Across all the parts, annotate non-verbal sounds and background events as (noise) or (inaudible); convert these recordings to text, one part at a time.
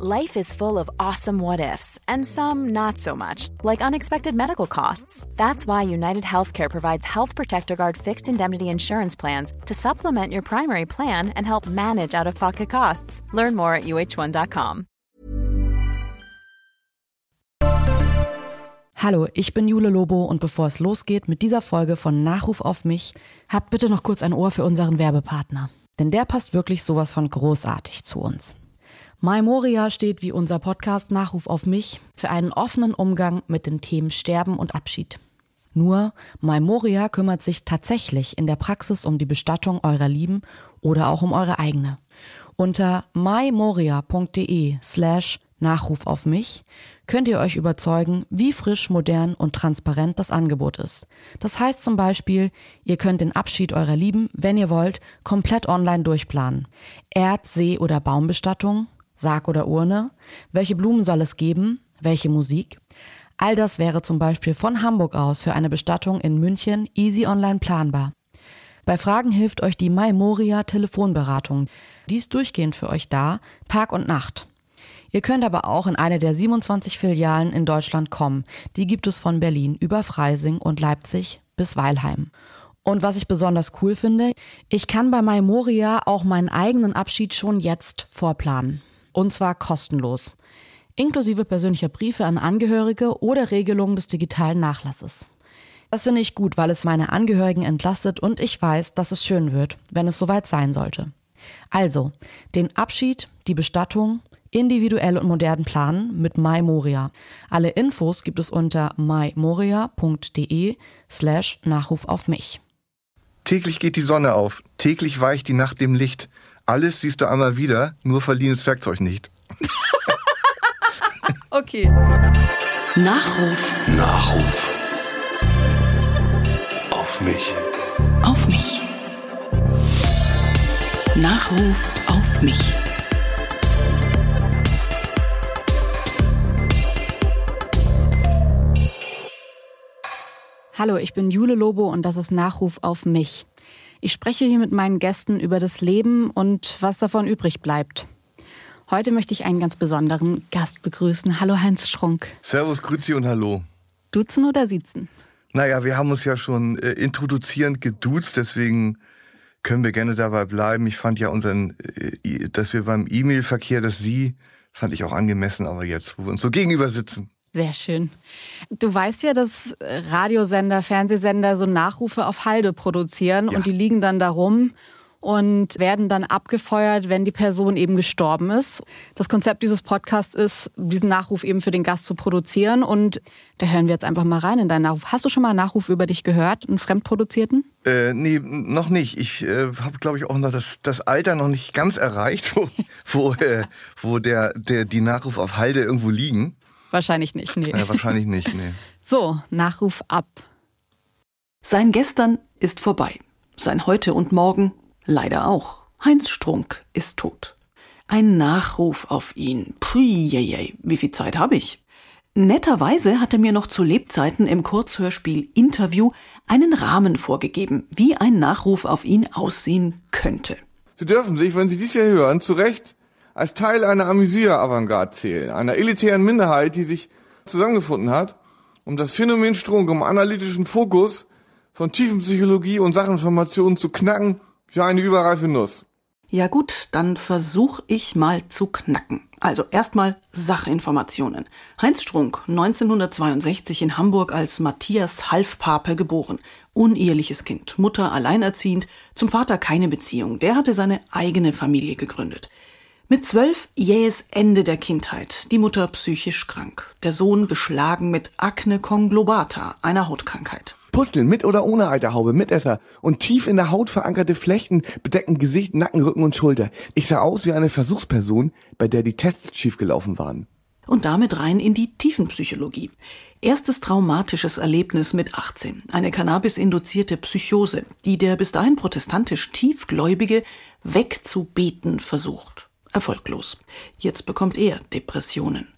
Life is full of awesome what ifs, and some not so much, like unexpected medical costs. That's why United Healthcare provides Health Protector Guard fixed indemnity insurance plans to supplement your primary plan and help manage out of pocket costs. Learn more at uh1.com. Hallo, ich bin Jule Lobo und bevor es losgeht mit dieser Folge von Nachruf auf mich, habt bitte noch kurz ein Ohr für unseren Werbepartner. Denn der passt wirklich sowas von großartig zu uns. My Moria steht wie unser Podcast Nachruf auf mich für einen offenen Umgang mit den Themen Sterben und Abschied. Nur My Moria kümmert sich tatsächlich in der Praxis um die Bestattung eurer Lieben oder auch um eure eigene. Unter mymoria.de slash Nachruf auf mich könnt ihr euch überzeugen, wie frisch, modern und transparent das Angebot ist. Das heißt zum Beispiel, ihr könnt den Abschied eurer Lieben, wenn ihr wollt, komplett online durchplanen. Erd-, See- oder Baumbestattung, Sarg oder Urne? Welche Blumen soll es geben? Welche Musik? All das wäre zum Beispiel von Hamburg aus für eine Bestattung in München easy online planbar. Bei Fragen hilft euch die Maimoria Telefonberatung. Die ist durchgehend für euch da, Tag und Nacht. Ihr könnt aber auch in eine der 27 Filialen in Deutschland kommen. Die gibt es von Berlin über Freising und Leipzig bis Weilheim. Und was ich besonders cool finde, ich kann bei Maimoria auch meinen eigenen Abschied schon jetzt vorplanen. Und zwar kostenlos. Inklusive persönlicher Briefe an Angehörige oder Regelungen des digitalen Nachlasses. Das finde ich gut, weil es meine Angehörigen entlastet und ich weiß, dass es schön wird, wenn es soweit sein sollte. Also, den Abschied, die Bestattung, individuell und modern planen mit MyMoria. Alle Infos gibt es unter mymoria.de slash Nachruf auf mich. Täglich geht die Sonne auf, täglich weicht die Nacht dem Licht. Alles siehst du einmal wieder, nur verliehenes Werkzeug nicht. (laughs) okay. Nachruf. Nachruf. Auf mich. Auf mich. Nachruf auf mich. Hallo, ich bin Jule Lobo und das ist Nachruf auf mich. Ich spreche hier mit meinen Gästen über das Leben und was davon übrig bleibt. Heute möchte ich einen ganz besonderen Gast begrüßen. Hallo Heinz Schrunk. Servus, Grüezi und Hallo. Duzen oder siezen? Naja, wir haben uns ja schon äh, introduzierend geduzt, deswegen können wir gerne dabei bleiben. Ich fand ja unseren, äh, dass wir beim E-Mail-Verkehr das Sie, fand ich auch angemessen, aber jetzt, wo wir uns so gegenüber sitzen. Sehr schön. Du weißt ja, dass Radiosender, Fernsehsender so Nachrufe auf Halde produzieren Ja. und die liegen dann da rum und werden dann abgefeuert, wenn die Person eben gestorben ist. Das Konzept dieses Podcasts ist, diesen Nachruf eben für den Gast zu produzieren und da hören wir jetzt einfach mal rein in deinen Nachruf. Hast du schon mal einen Nachruf über dich gehört, einen fremdproduzierten? Äh, nee, noch nicht. Ich äh, habe, glaube ich, auch noch das, das Alter noch nicht ganz erreicht, wo, (laughs) wo, äh, wo der, der, die Nachruf auf Halde irgendwo liegen. Wahrscheinlich nicht, nee. Äh, wahrscheinlich nicht, nee. (laughs) So, Nachruf ab. Sein Gestern ist vorbei. Sein Heute und Morgen leider auch. Heinz Strunk ist tot. Ein Nachruf auf ihn. Pui, wie viel Zeit habe ich? Netterweise hat er mir noch zu Lebzeiten im Kurzhörspiel Interview einen Rahmen vorgegeben, wie ein Nachruf auf ihn aussehen könnte. Sie dürfen sich, wenn Sie dies hier hören, zu Recht als Teil einer Amüsier-Avantgarde zählen, einer elitären Minderheit, die sich zusammengefunden hat, um das Phänomen Strunk im analytischen Fokus von Tiefenpsychologie und Sachinformationen zu knacken wie eine überreife Nuss. Ja gut, dann versuch ich mal zu knacken. Also erstmal Sachinformationen. Heinz Strunk, 1962 in Hamburg als Matthias Halfpape geboren. Uneheliches Kind, Mutter alleinerziehend, zum Vater keine Beziehung. Der hatte seine eigene Familie gegründet. Mit zwölf jähes Ende der Kindheit, die Mutter psychisch krank, der Sohn beschlagen mit Akne conglobata, einer Hautkrankheit. Pusteln mit oder ohne Eiterhaube, Mitesser und tief in der Haut verankerte Flechten bedecken Gesicht, Nacken, Rücken und Schulter. Ich sah aus wie eine Versuchsperson, bei der die Tests schiefgelaufen waren. und damit rein in die Tiefenpsychologie. Erstes traumatisches Erlebnis mit 18. Eine Cannabis-induzierte Psychose, die der bis dahin protestantisch Tiefgläubige wegzubeten versucht. Erfolglos. Jetzt bekommt er Depressionen.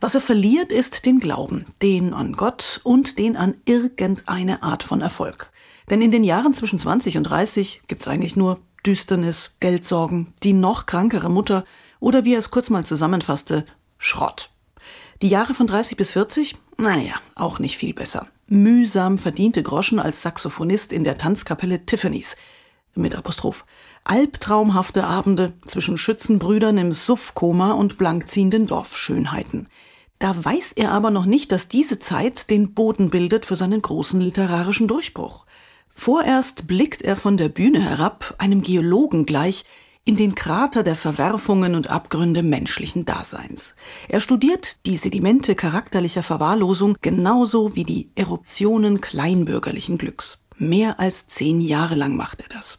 Was er verliert, ist den Glauben, den an Gott und den an irgendeine Art von Erfolg. Denn in den Jahren zwischen 20 und 30 gibt's eigentlich nur Düsternis, Geldsorgen, die noch krankere Mutter Oder wie er es kurz mal zusammenfasste, Schrott. Die Jahre von 30 bis 40? Naja, auch nicht viel besser. Mühsam verdiente Groschen als Saxophonist in der Tanzkapelle Tiffany's. Mit Apostroph. Albtraumhafte Abende zwischen Schützenbrüdern im Suffkoma und blankziehenden Dorfschönheiten. Da weiß er aber noch nicht, dass diese Zeit den Boden bildet für seinen großen literarischen Durchbruch. Vorerst blickt er von der Bühne herab, einem Geologen gleich, in den Krater der Verwerfungen und Abgründe menschlichen Daseins. Er studiert die Sedimente charakterlicher Verwahrlosung genauso wie die Eruptionen kleinbürgerlichen Glücks. Mehr als zehn Jahre lang macht er das.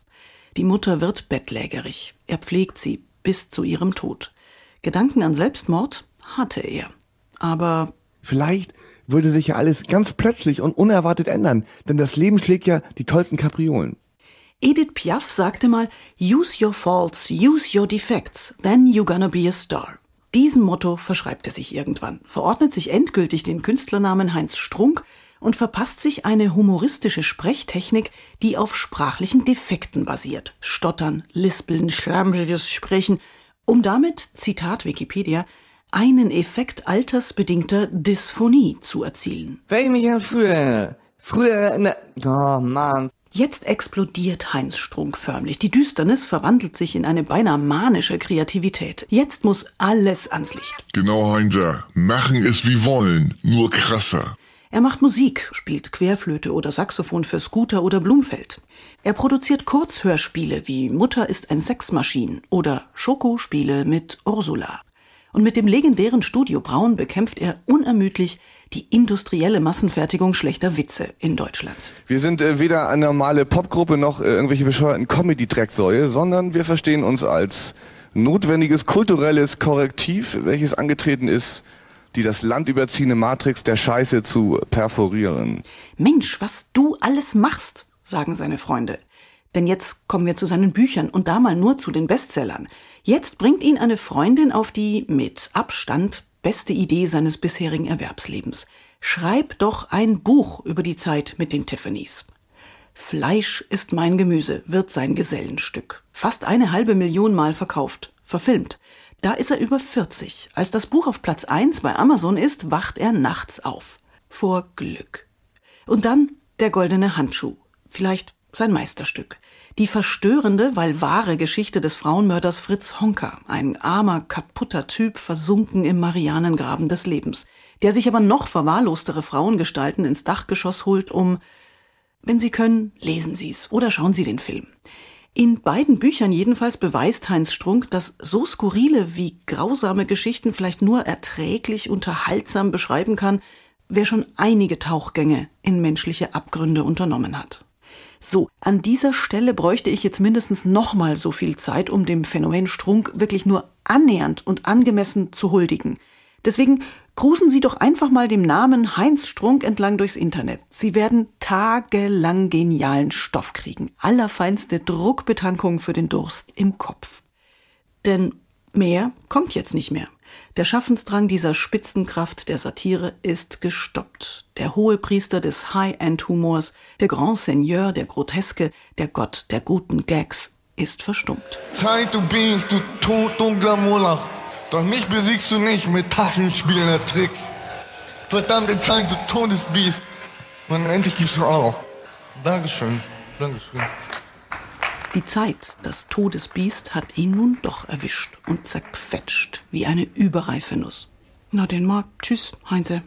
Die Mutter wird bettlägerig. Er pflegt sie bis zu ihrem Tod. Gedanken an Selbstmord hatte er. Aber vielleicht würde sich ja alles ganz plötzlich und unerwartet ändern, denn das Leben schlägt ja die tollsten Kapriolen. Edith Piaf sagte mal, use your faults, use your defects, then you're gonna be a star. Diesem Motto verschreibt er sich irgendwann, verordnet sich endgültig den Künstlernamen Heinz Strunk und verpasst sich eine humoristische Sprechtechnik, die auf sprachlichen Defekten basiert. Stottern, Lispeln, schwärmliches Sprechen, um damit, Zitat Wikipedia, einen Effekt altersbedingter Dysphonie zu erzielen. Wenn ich mich an früher, früher, ne, oh Mann, Jetzt explodiert Heinz Strunk förmlich. Die Düsternis verwandelt sich in eine beinahe manische Kreativität. Jetzt muss alles ans Licht. Genau, Heinzer. Machen es wie wollen, nur krasser. Er macht Musik, spielt Querflöte oder Saxophon für Scooter oder Blumfeld. Er produziert Kurzhörspiele wie Mutter ist ein Sexmaschine oder Schokospiele mit Ursula. Und mit dem legendären Studio Braun bekämpft er unermüdlich die industrielle Massenfertigung schlechter Witze in Deutschland. Wir sind äh, weder eine normale Popgruppe noch äh, irgendwelche bescheuerten Comedy-Drecksäue, sondern wir verstehen uns als notwendiges kulturelles Korrektiv, welches angetreten ist, die das landüberziehende Matrix der Scheiße zu perforieren. Mensch, was du alles machst, sagen seine Freunde. Denn jetzt kommen wir zu seinen Büchern und da mal nur zu den Bestsellern. Jetzt bringt ihn eine Freundin auf die mit Abstand beste Idee seines bisherigen Erwerbslebens. Schreib doch ein Buch über die Zeit mit den Tiffany's. Fleisch ist mein Gemüse wird sein Gesellenstück. Fast eine halbe Million Mal verkauft, verfilmt. Da ist er über 40. Als das Buch auf Platz 1 bei Amazon ist, wacht er nachts auf. Vor Glück. Und dann der goldene Handschuh. Vielleicht sein Meisterstück. Die verstörende, weil wahre Geschichte des Frauenmörders Fritz Honka, ein armer, kaputter Typ, versunken im Marianengraben des Lebens, der sich aber noch verwahrlostere Frauengestalten ins Dachgeschoss holt, um wenn Sie können, lesen Sie es oder schauen Sie den Film. In beiden Büchern jedenfalls beweist Heinz Strunk, dass so skurrile wie grausame Geschichten vielleicht nur erträglich unterhaltsam beschreiben kann, wer schon einige Tauchgänge in menschliche Abgründe unternommen hat. So, an dieser Stelle bräuchte ich jetzt mindestens nochmal so viel Zeit, um dem Phänomen Strunk wirklich nur annähernd und angemessen zu huldigen. Deswegen grusen Sie doch einfach mal dem Namen Heinz Strunk entlang durchs Internet. Sie werden tagelang genialen Stoff kriegen. Allerfeinste Druckbetankung für den Durst im Kopf. Denn mehr kommt jetzt nicht mehr. Der Schaffensdrang dieser Spitzenkraft der Satire ist gestoppt. Der Hohepriester des High-End-Humors, der Grand Seigneur der Groteske, der Gott der guten Gags ist verstummt. Zeit, du Biest, du toddunkler Molach. Doch mich besiegst du nicht mit Taschenspielen Tricks. Verdammte Zeit, du Todesbiest. Und endlich gibst du auf. Dankeschön. Dankeschön. Die Zeit, das Todesbiest, hat ihn nun doch erwischt und zerquetscht wie eine überreife Nuss. Na denn mal, tschüss, Heinze.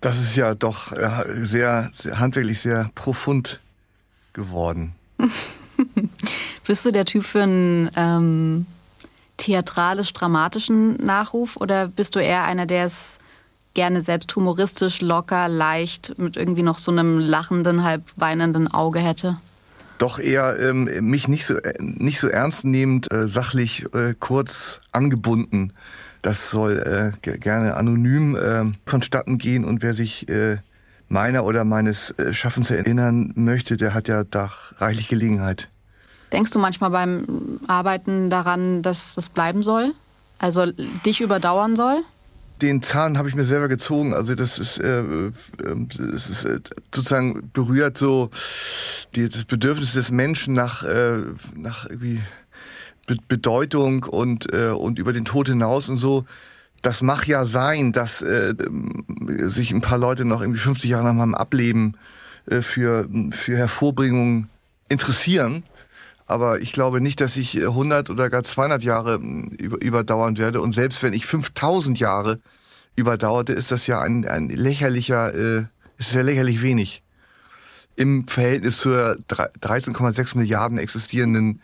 Das ist ja doch äh, sehr, sehr handwerklich sehr profund geworden. (laughs) Bist du der Typ für einen ähm, theatralisch-dramatischen Nachruf oder bist du eher einer, der es gerne selbst humoristisch, locker, leicht mit irgendwie noch so einem lachenden, halb weinenden Auge hätte? doch eher ähm, mich nicht so äh, nicht so ernst nehmend, äh, sachlich äh, kurz angebunden. Das soll äh, gerne anonym äh, vonstatten gehen und wer sich äh, meiner oder meines äh, Schaffens erinnern möchte, der hat ja da reichlich Gelegenheit. Denkst du manchmal beim Arbeiten daran, dass das bleiben soll? Also dich überdauern soll? den Zahn habe ich mir selber gezogen. Also das ist, äh, äh, das ist äh, sozusagen berührt so die, das Bedürfnis des Menschen nach, äh, nach irgendwie Be Bedeutung und, äh, und über den Tod hinaus und so. Das mag ja sein, dass äh, sich ein paar Leute noch irgendwie 50 Jahre nach meinem Ableben äh, für, für Hervorbringung interessieren. Aber ich glaube nicht, dass ich 100 oder gar 200 Jahre über, überdauern werde. Und selbst wenn ich 5000 Jahre überdauerte, ist das ja ein, ein lächerlicher, äh, ist ja lächerlich wenig im Verhältnis zur 13,6 Milliarden existierenden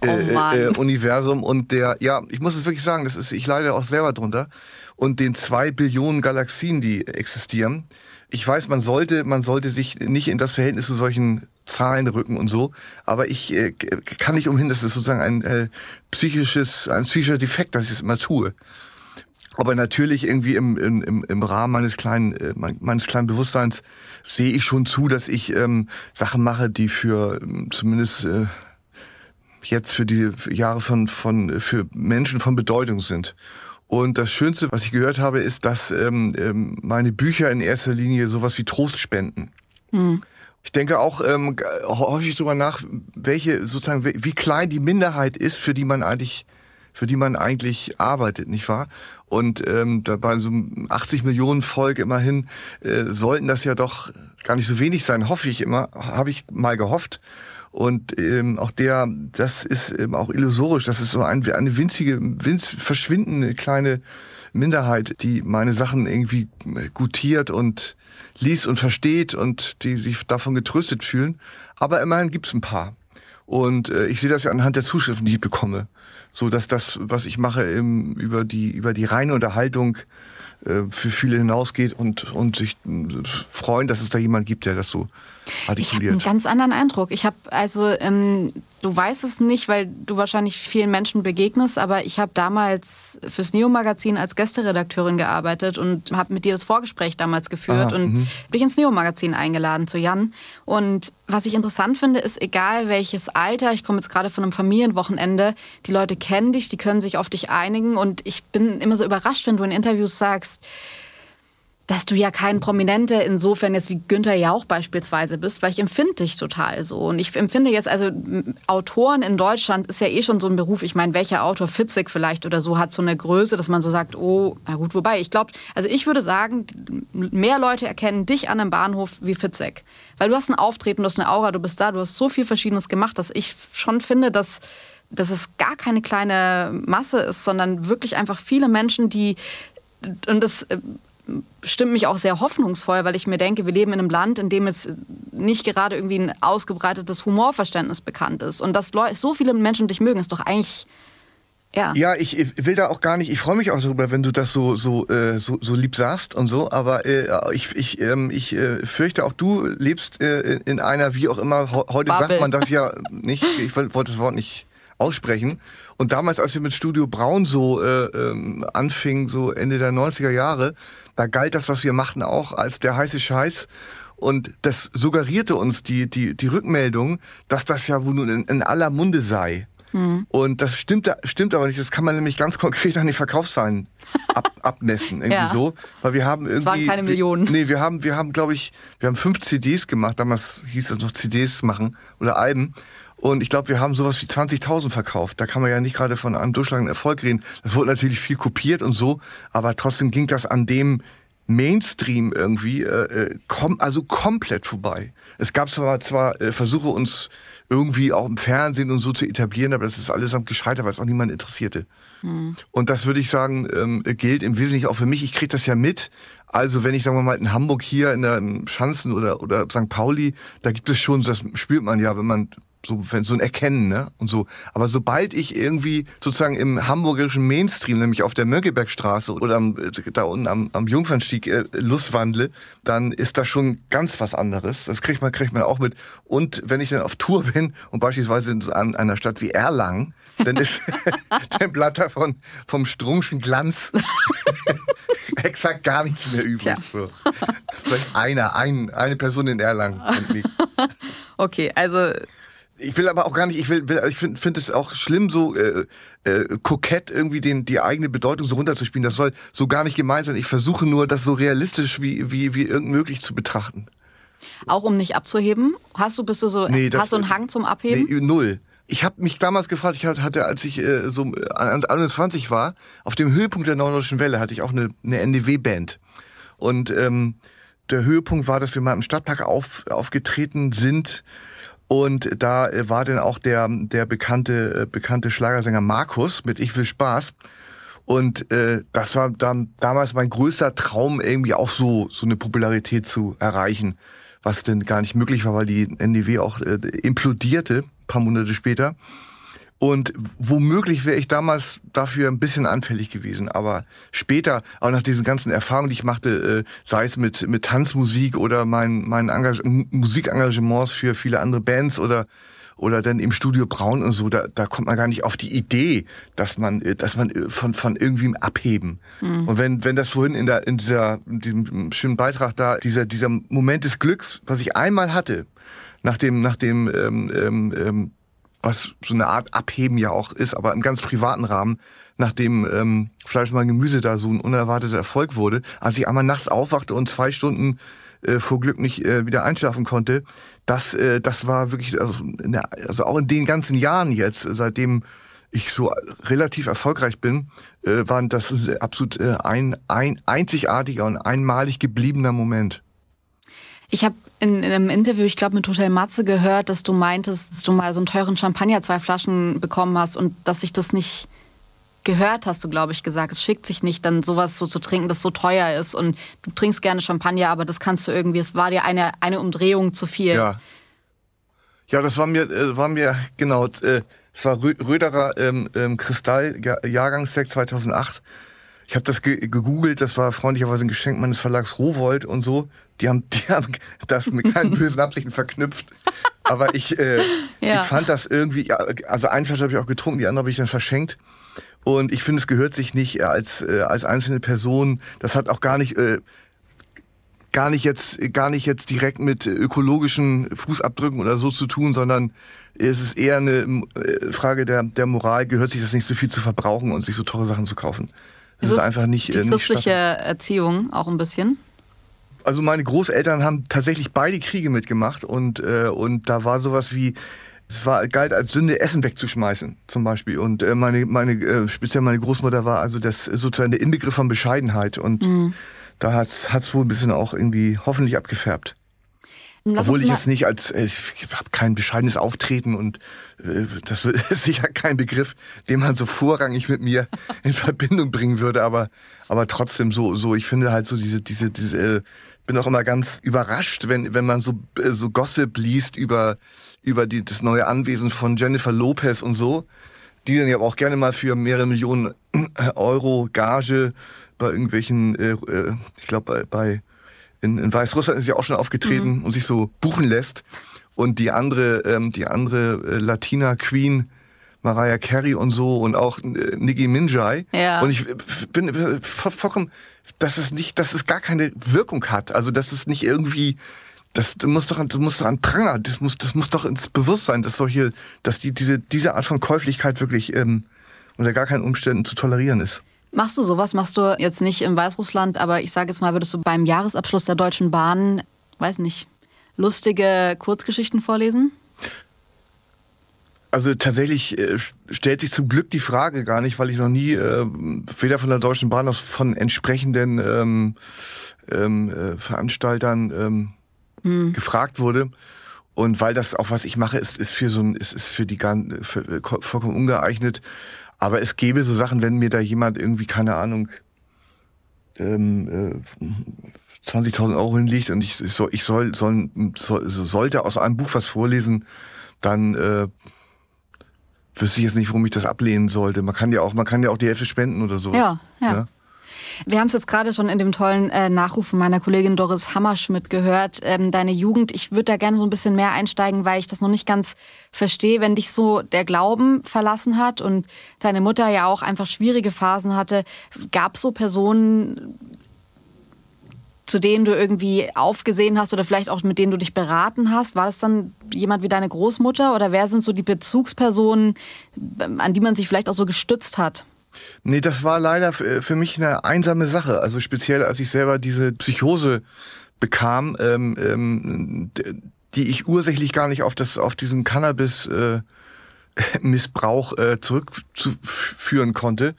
oh äh, oh äh, Universum und der, ja, ich muss es wirklich sagen, das ist, ich leide auch selber drunter und den zwei Billionen Galaxien, die existieren. Ich weiß, man sollte, man sollte sich nicht in das Verhältnis zu solchen Zahlen rücken und so, aber ich äh, kann nicht umhin, das ist sozusagen ein äh, psychisches, ein psychischer Defekt, dass ich es immer tue. Aber natürlich irgendwie im, im, im Rahmen meines kleinen, äh, meines kleinen Bewusstseins sehe ich schon zu, dass ich ähm, Sachen mache, die für ähm, zumindest äh, jetzt für die Jahre von, von für Menschen von Bedeutung sind. Und das Schönste, was ich gehört habe, ist, dass ähm, ähm, meine Bücher in erster Linie sowas wie Trost spenden. Hm. Ich denke auch ähm, häufig darüber nach, welche sozusagen wie klein die Minderheit ist, für die man eigentlich für die man eigentlich arbeitet, nicht wahr? Und ähm, da bei so einem 80 Millionen Volk immerhin äh, sollten das ja doch gar nicht so wenig sein, hoffe ich immer, habe ich mal gehofft. Und ähm, auch der, das ist ähm, auch illusorisch, das ist so ein, eine winzige, winz, verschwindende kleine Minderheit, die meine Sachen irgendwie gutiert und liest und versteht und die sich davon getröstet fühlen. Aber immerhin gibt's ein paar. Und äh, ich sehe das ja anhand der Zuschriften, die ich bekomme so dass das, was ich mache, im, über die über die reine Unterhaltung äh, für viele hinausgeht und und sich äh, freuen, dass es da jemand gibt, der das so. Ich habe einen ganz anderen Eindruck. Ich habe also, ähm, du weißt es nicht, weil du wahrscheinlich vielen Menschen begegnest, aber ich habe damals fürs Neo-Magazin als Gästeredakteurin gearbeitet und habe mit dir das Vorgespräch damals geführt Aha, und mhm. bin ins Neo-Magazin eingeladen zu Jan. Und was ich interessant finde, ist, egal welches Alter, ich komme jetzt gerade von einem Familienwochenende, die Leute kennen dich, die können sich auf dich einigen und ich bin immer so überrascht, wenn du in Interviews sagst, dass du ja kein Prominente insofern jetzt wie Günther Jauch beispielsweise bist, weil ich empfinde dich total so. Und ich empfinde jetzt, also Autoren in Deutschland ist ja eh schon so ein Beruf. Ich meine, welcher Autor, Fitzek vielleicht oder so, hat so eine Größe, dass man so sagt, oh, na gut, wobei, ich glaube, also ich würde sagen, mehr Leute erkennen dich an einem Bahnhof wie Fitzek. Weil du hast ein Auftreten, du hast eine Aura, du bist da, du hast so viel Verschiedenes gemacht, dass ich schon finde, dass dass es gar keine kleine Masse ist, sondern wirklich einfach viele Menschen, die und das stimmt mich auch sehr hoffnungsvoll, weil ich mir denke, wir leben in einem Land, in dem es nicht gerade irgendwie ein ausgebreitetes Humorverständnis bekannt ist. Und dass so viele Menschen dich mögen, ist doch eigentlich ja. ja, ich will da auch gar nicht, ich freue mich auch darüber, wenn du das so so äh, so, so lieb sagst und so, aber äh, ich ich ähm, ich äh, fürchte auch du lebst äh, in einer wie auch immer heute Bubble. sagt man das ja nicht, ich wollte das Wort nicht aussprechen und damals als wir mit Studio Braun so äh, ähm, anfingen, so Ende der 90er Jahre, da galt das, was wir machten, auch als der heiße Scheiß. Und das suggerierte uns die, die, die Rückmeldung, dass das ja wohl nun in, in aller Munde sei. Mhm. Und das stimmt, stimmt aber nicht. Das kann man nämlich ganz konkret an den Verkaufszahlen (laughs) ab, abmessen. Irgendwie ja. so. Weil wir haben irgendwie. Es waren keine Millionen. Wir, nee, wir haben, wir haben, glaube ich, wir haben fünf CDs gemacht. Damals hieß es noch CDs machen oder Alben. Und ich glaube, wir haben sowas wie 20.000 verkauft. Da kann man ja nicht gerade von einem durchschlagenden Erfolg reden. Das wurde natürlich viel kopiert und so, aber trotzdem ging das an dem Mainstream irgendwie äh, äh kom also komplett vorbei. Es gab zwar zwar äh, Versuche uns irgendwie auch im Fernsehen und so zu etablieren, aber das ist allesamt gescheitert, weil es auch niemand interessierte. Hm. Und das würde ich sagen, ähm, gilt im Wesentlichen auch für mich. Ich kriege das ja mit. Also wenn ich, sagen wir mal, in Hamburg hier in der Schanzen oder, oder St. Pauli, da gibt es schon, das spürt man ja, wenn man so, so ein Erkennen, ne? Und so. Aber sobald ich irgendwie sozusagen im hamburgischen Mainstream, nämlich auf der Mönckebergstraße oder am, da unten am, am Jungfernstieg äh, Lust wandle, dann ist das schon ganz was anderes. Das kriegt man, kriegt man auch mit. Und wenn ich dann auf Tour bin und beispielsweise in an einer Stadt wie Erlangen, dann ist (laughs) der Blatt davon vom Strungschen Glanz (laughs) exakt gar nichts mehr übrig. So. Vielleicht einer, ein, eine Person in Erlangen. (laughs) Okay, also ich will aber auch gar nicht, ich will, ich finde find es auch schlimm, so äh, äh, kokett irgendwie den, die eigene Bedeutung so runterzuspielen. Das soll so gar nicht gemeint sein. Ich versuche nur, das so realistisch wie, wie, wie irgend möglich zu betrachten. Auch um nicht abzuheben? Hast du, bist du so, nee, hast du einen Hang zum Abheben? Nee, null. ich habe mich damals gefragt, ich hatte, als ich äh, so äh, 21 war, auf dem Höhepunkt der Norddeutschen Welle hatte ich auch eine, eine NDW-Band. Und ähm, der Höhepunkt war, dass wir mal im Stadtpark auf, aufgetreten sind. Und da äh, war dann auch der, der bekannte, äh, bekannte Schlagersänger Markus mit Ich will Spaß. Und äh, das war dann damals mein größter Traum, irgendwie auch so, so eine Popularität zu erreichen, was denn gar nicht möglich war, weil die NDW auch äh, implodierte paar Monate später. Und womöglich wäre ich damals dafür ein bisschen anfällig gewesen. Aber später, auch nach diesen ganzen Erfahrungen, die ich machte, äh, sei es mit, mit Tanzmusik oder mein, mein Engage Musikengagements für viele andere Bands oder oder dann im Studio Braun und so, da, da kommt man gar nicht auf die Idee, dass man, äh, dass man äh, von, von irgendwem abheben. Mhm. Und wenn, wenn das vorhin in der, in dieser, in diesem schönen Beitrag da, dieser, dieser Moment des Glücks, was ich einmal hatte, nach dem, nach dem ähm, ähm, ähm, was so eine Art Abheben ja auch ist, aber im ganz privaten Rahmen, nachdem ähm, Fleisch mal Gemüse da so ein unerwarteter Erfolg wurde, als ich einmal nachts aufwachte und zwei Stunden äh, vor Glück nicht äh, wieder einschlafen konnte, das, äh, das war wirklich, also, der, also auch in den ganzen Jahren jetzt, seitdem ich so relativ erfolgreich bin, äh, waren das absolut äh, ein, ein einzigartiger und einmalig gebliebener Moment. Ich habe in, in, einem Interview, ich glaube mit Hotel Matze, gehört, dass du meintest, dass du mal so einen teuren Champagner, zwei Flaschen bekommen hast und dass sich das nicht gehört, hast du, glaube ich, gesagt. Es schickt sich nicht, dann sowas so zu trinken, das so teuer ist. Und du trinkst gerne Champagner, aber das kannst du irgendwie, es war dir eine, eine Umdrehung zu viel. Ja. Ja, das war mir, äh, war mir, genau, äh, es war Röderer ähm, ähm, Kristall, Jahrgangstag 2008. Ich habe das ge gegoogelt, das war freundlicherweise ein Geschenk meines Verlags Rowold und so. Die haben, die haben das mit keinen (laughs) bösen Absichten verknüpft. Aber ich, äh, ja. ich fand das irgendwie, also eine Flasche habe ich auch getrunken, die andere habe ich dann verschenkt. Und ich finde, es gehört sich nicht als, äh, als einzelne Person. Das hat auch gar nicht, äh, gar nicht jetzt, gar nicht jetzt direkt mit ökologischen Fußabdrücken oder so zu tun, sondern es ist eher eine äh, Frage der, der Moral, gehört sich das nicht so viel zu verbrauchen und sich so teure Sachen zu kaufen. Das ist, ist einfach nicht. Die äh, christliche Erziehung auch ein bisschen. Also meine Großeltern haben tatsächlich beide Kriege mitgemacht und äh, und da war sowas wie es war galt als Sünde Essen wegzuschmeißen zum Beispiel und äh, meine meine äh, speziell meine Großmutter war also das sozusagen der Inbegriff von Bescheidenheit und mhm. da hat's hat's wohl ein bisschen auch irgendwie hoffentlich abgefärbt. Lass Obwohl ich jetzt nicht als, äh, ich habe kein bescheidenes Auftreten und äh, das ist (laughs) sicher kein Begriff, den man so vorrangig mit mir (laughs) in Verbindung bringen würde, aber aber trotzdem so so ich finde halt so diese diese diese äh, bin auch immer ganz überrascht, wenn wenn man so äh, so Gossip liest über über die das neue Anwesen von Jennifer Lopez und so, die dann ja auch gerne mal für mehrere Millionen Euro Gage bei irgendwelchen äh, äh ich glaube bei, bei in, in Weißrussland ist ja auch schon aufgetreten mhm. und sich so buchen lässt. Und die andere, ähm, die andere äh, Latina Queen, Mariah Carey und so und auch äh, Nicki Minjai. Ja. Und ich bin äh, vollkommen, dass es nicht, dass es gar keine Wirkung hat. Also dass es nicht irgendwie, das, das muss doch, das muss doch an Pranger, das muss, das muss doch ins Bewusstsein, dass solche, dass die diese diese Art von Käuflichkeit wirklich ähm, unter gar keinen Umständen zu tolerieren ist. Machst du sowas? Machst du jetzt nicht in Weißrussland, aber ich sage jetzt mal, würdest du beim Jahresabschluss der Deutschen Bahn, weiß nicht, lustige Kurzgeschichten vorlesen? Also tatsächlich äh, stellt sich zum Glück die Frage gar nicht, weil ich noch nie äh, weder von der Deutschen Bahn noch von entsprechenden ähm, ähm, äh, Veranstaltern ähm, hm. gefragt wurde. Und weil das auch was ich mache, ist, ist für so ein, ist, ist für die für, äh, vollkommen ungeeignet. Aber es gäbe so Sachen, wenn mir da jemand irgendwie, keine Ahnung, ähm, äh, 20.000 Euro hinlegt und ich, ich, soll, ich soll, soll, soll, sollte aus einem Buch was vorlesen, dann äh, wüsste ich jetzt nicht, warum ich das ablehnen sollte. Man kann ja auch, man kann ja auch die Hälfte spenden oder so. Ja, ja. ja? Wir haben es jetzt gerade schon in dem tollen äh, Nachruf von meiner Kollegin Doris Hammerschmidt gehört. Ähm, deine Jugend, ich würde da gerne so ein bisschen mehr einsteigen, weil ich das noch nicht ganz verstehe, wenn dich so der Glauben verlassen hat und deine Mutter ja auch einfach schwierige Phasen hatte. Gab es so Personen, zu denen du irgendwie aufgesehen hast oder vielleicht auch mit denen du dich beraten hast? War das dann jemand wie deine Großmutter oder wer sind so die Bezugspersonen, an die man sich vielleicht auch so gestützt hat? Nee, das war leider für mich eine einsame Sache. Also speziell, als ich selber diese Psychose bekam, ähm, ähm, die ich ursächlich gar nicht auf das auf diesen Cannabis äh, (laughs) Missbrauch äh, zurückzuführen konnte.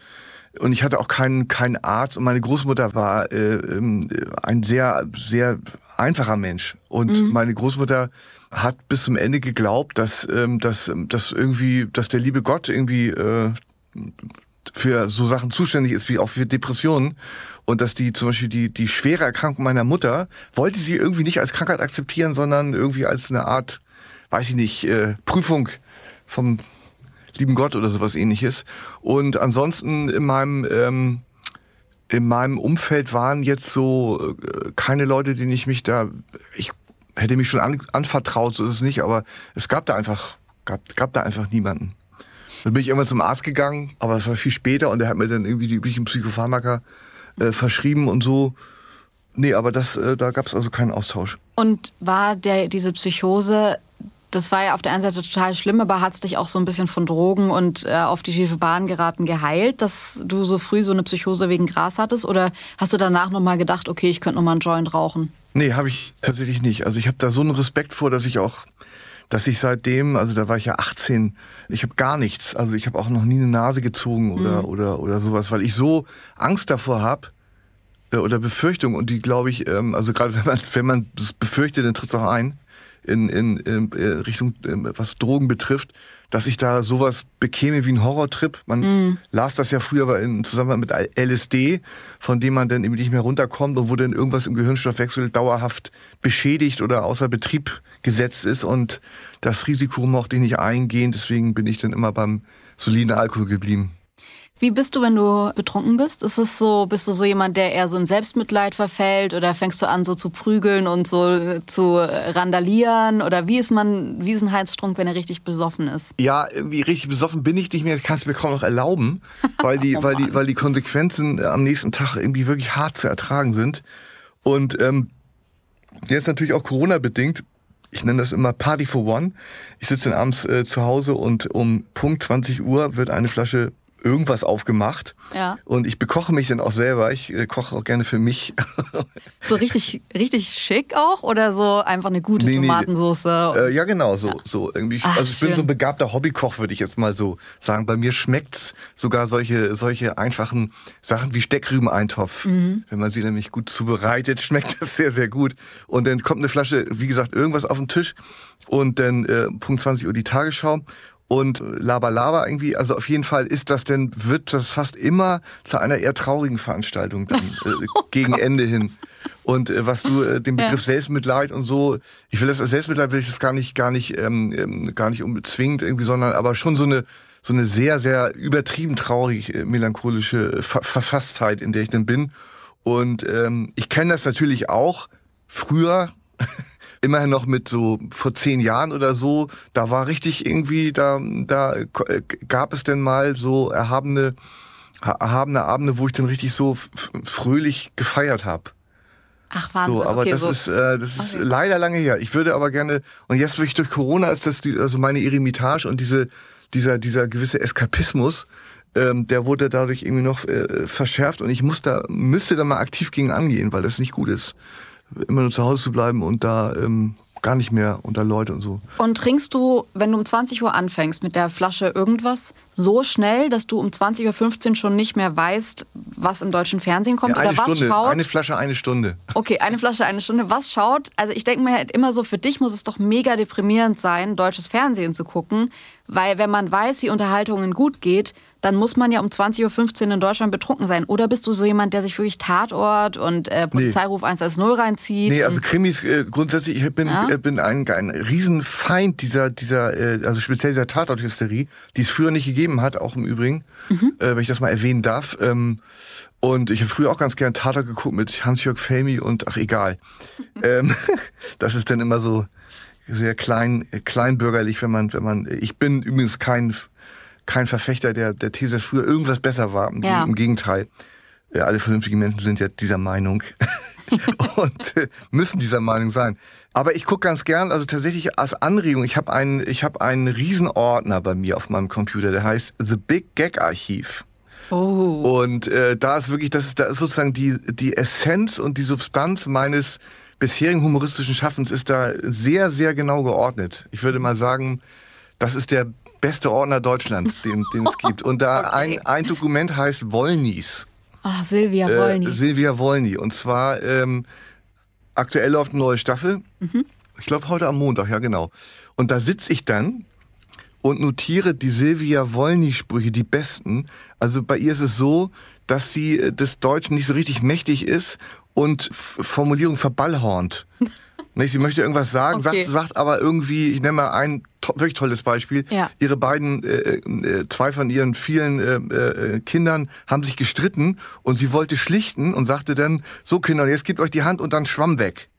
Und ich hatte auch keinen, keinen Arzt. Und meine Großmutter war äh, ähm, ein sehr, sehr einfacher Mensch. Und mhm. meine Großmutter hat bis zum Ende geglaubt, dass, ähm, dass, dass irgendwie, dass der liebe Gott irgendwie äh, für so Sachen zuständig ist, wie auch für Depressionen. Und dass die zum Beispiel die, die schwere Erkrankung meiner Mutter wollte sie irgendwie nicht als Krankheit akzeptieren, sondern irgendwie als eine Art, weiß ich nicht, äh, Prüfung vom lieben Gott oder sowas ähnliches. Und ansonsten in meinem, ähm, in meinem Umfeld waren jetzt so äh, keine Leute, denen ich mich da, ich hätte mich schon an, anvertraut, so ist es nicht, aber es gab da einfach, gab, gab da einfach niemanden. Dann bin ich irgendwann zum Arzt gegangen, aber es war viel später und der hat mir dann irgendwie die üblichen Psychopharmaka äh, verschrieben und so. Nee, aber das, äh, da gab es also keinen Austausch. Und war der, diese Psychose das war ja auf der einen Seite total schlimm, aber hat es dich auch so ein bisschen von Drogen und äh, auf die schiefe Bahn geraten geheilt, dass du so früh so eine Psychose wegen Gras hattest? Oder hast du danach nochmal gedacht, okay, ich könnte nochmal einen Joint rauchen? Nee, habe ich tatsächlich nicht. Also ich habe da so einen Respekt vor, dass ich auch, dass ich seitdem, also da war ich ja 18, ich habe gar nichts. Also ich habe auch noch nie eine Nase gezogen oder, mhm. oder, oder sowas, weil ich so Angst davor habe, äh, oder Befürchtung und die glaube ich, ähm, also gerade wenn man wenn man das befürchtet, dann tritt es auch ein in, in, in äh, Richtung, was Drogen betrifft, dass ich da sowas bekäme wie ein Horrortrip. Man mm. las das ja früher in Zusammenhang mit LSD, von dem man dann eben nicht mehr runterkommt und wo dann irgendwas im Gehirnstoffwechsel dauerhaft beschädigt oder außer Betrieb gesetzt ist und das Risiko mochte ich nicht eingehen, deswegen bin ich dann immer beim soliden Alkohol geblieben. Wie bist du, wenn du betrunken bist? Ist es so, bist du so jemand, der eher so in Selbstmitleid verfällt oder fängst du an, so zu prügeln und so zu randalieren? Oder wie ist man, wie ist ein Heinz Strunk, wenn er richtig besoffen ist? Ja, irgendwie richtig besoffen bin ich nicht mehr. Ich kann es mir kaum noch erlauben, weil die, (laughs) oh weil die, weil die Konsequenzen am nächsten Tag irgendwie wirklich hart zu ertragen sind. Und ähm, jetzt natürlich auch Corona bedingt ich nenne das immer Party for One. Ich sitze dann abends äh, zu Hause und um Punkt 20 Uhr wird eine Flasche irgendwas aufgemacht. Ja. Und ich bekoche mich dann auch selber. Ich äh, koche auch gerne für mich. (laughs) So richtig, richtig schick auch oder so einfach eine gute nee, Tomatensauce? äh, ja, genau, so, ja. so irgendwie. Ach, also ich schön. bin so ein begabter Hobbykoch, würde ich jetzt mal so sagen. Bei mir schmeckt's sogar solche, solche einfachen Sachen wie Steckrübeneintopf. Mhm. Wenn man sie nämlich gut zubereitet, (laughs) schmeckt das sehr, sehr gut. Und dann kommt eine Flasche, wie gesagt, irgendwas auf den Tisch und dann äh, Punkt 20 Uhr die Tagesschau und Laba Laba irgendwie, also auf jeden Fall ist das denn, wird das fast immer zu einer eher traurigen Veranstaltung dann äh, (laughs) oh gegen Ende hin. Und äh, was du äh, den Begriff ja. Selbstmitleid und so, ich will das als Selbstmitleid will ich das gar nicht, gar nicht, ähm, ähm gar nicht unbezwingend irgendwie, sondern aber schon so eine so eine sehr, sehr übertrieben traurig äh, melancholische Ver Verfasstheit, in der ich denn bin. Und ähm, ich kenne das natürlich auch früher (laughs) immerhin noch mit so vor zehn Jahren oder so, da war richtig irgendwie, da, da gab es denn mal so erhabene, erhabene Abende, wo ich dann richtig so fröhlich gefeiert habe. Ach Wahnsinn. So, aber okay, das so. ist äh, das ist okay. leider lange her. Ich würde aber gerne und jetzt wirklich durch Corona ist das die, also meine Eremitage und diese dieser dieser gewisse Eskapismus, ähm, der wurde dadurch irgendwie noch äh, verschärft und ich muss da müsste da mal aktiv gegen angehen, weil das nicht gut ist immer nur zu Hause zu bleiben und da ähm, gar nicht mehr unter Leute und so. Und trinkst du, wenn du um 20 Uhr anfängst mit der Flasche irgendwas, so schnell, dass du um 20.15 Uhr schon nicht mehr weißt, was im deutschen Fernsehen kommt ja, eine oder was Stunde, schaut? Eine Flasche, eine Stunde. Okay, eine Flasche, eine Stunde. Was schaut? Also ich denke mir halt immer so, für dich muss es doch mega deprimierend sein, deutsches Fernsehen zu gucken, weil wenn man weiß, wie Unterhaltungen gut geht, dann muss man ja um 20.15 Uhr in Deutschland betrunken sein. Oder bist du so jemand, der sich wirklich Tatort und äh, Polizeiruf nee. 110 reinzieht? Nee, also Krimis äh, grundsätzlich, ich bin, ja? äh, bin ein, ein Riesenfeind dieser, dieser äh, also speziell dieser Tatorthysterie, die es früher nicht gegeben hat, auch im Übrigen, mhm. äh, wenn ich das mal erwähnen darf. Ähm, und ich habe früher auch ganz gern Tatort geguckt mit Hans-Jörg Felmi und ach egal. (laughs) ähm, (laughs) das ist dann immer so sehr klein, kleinbürgerlich, wenn man, wenn man, ich bin übrigens kein kein Verfechter der, der These, dass früher irgendwas besser war. Im, ja. im Gegenteil. Ja, alle vernünftigen Menschen sind ja dieser Meinung (laughs) und äh, müssen dieser Meinung sein. Aber ich gucke ganz gern, also tatsächlich als Anregung, ich habe einen, ich habe einen Riesenordner bei mir auf meinem Computer, der heißt The Big Gag Archiv. Oh. Und äh, da ist wirklich, das ist, da ist sozusagen die, die Essenz und die Substanz meines bisherigen humoristischen Schaffens ist da sehr, sehr genau geordnet. Ich würde mal sagen, das ist der beste Ordner Deutschlands, den, den es gibt. Und da (laughs) Okay. ein, ein Dokument heißt Wollnies. Ach, Silvia Äh, Wollny. Silvia Wollny. Und zwar ähm, aktuell läuft eine neue Staffel. Mhm. Ich glaube heute am Montag, ja genau. Und da sitze ich dann und notiere die Silvia Wollny-Sprüche, die besten. Also bei ihr ist es so, dass sie äh, des Deutschen nicht so richtig mächtig ist und Formulierung verballhornt. (laughs) Nicht, sie möchte irgendwas sagen, Okay. sagt, sagt aber irgendwie, ich nenne mal ein to wirklich tolles Beispiel. Ja. Ihre beiden, äh, äh, zwei von ihren vielen äh, äh, Kindern haben sich gestritten und sie wollte schlichten und sagte dann, so Kinder, jetzt gebt euch die Hand und dann Schwamm weg.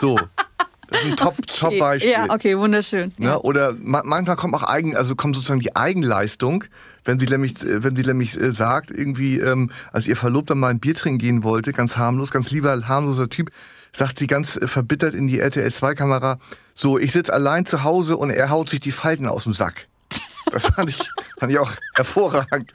So. (laughs) Das ist ein Top, (laughs) Top Beispiel. Ja, okay, wunderschön. Ne? Oder ma manchmal kommt auch eigen, also kommt sozusagen die Eigenleistung, wenn sie nämlich, äh, wenn sie nämlich äh, sagt, irgendwie, ähm, als ihr Verlobter mal ein Bier trinken gehen wollte, ganz harmlos, ganz lieber, harmloser Typ, sagt sie ganz äh, verbittert in die RTL 2 Kamera, so, ich sitze allein zu Hause und er haut sich die Falten aus dem Sack. Das fand ich, fand ich auch hervorragend.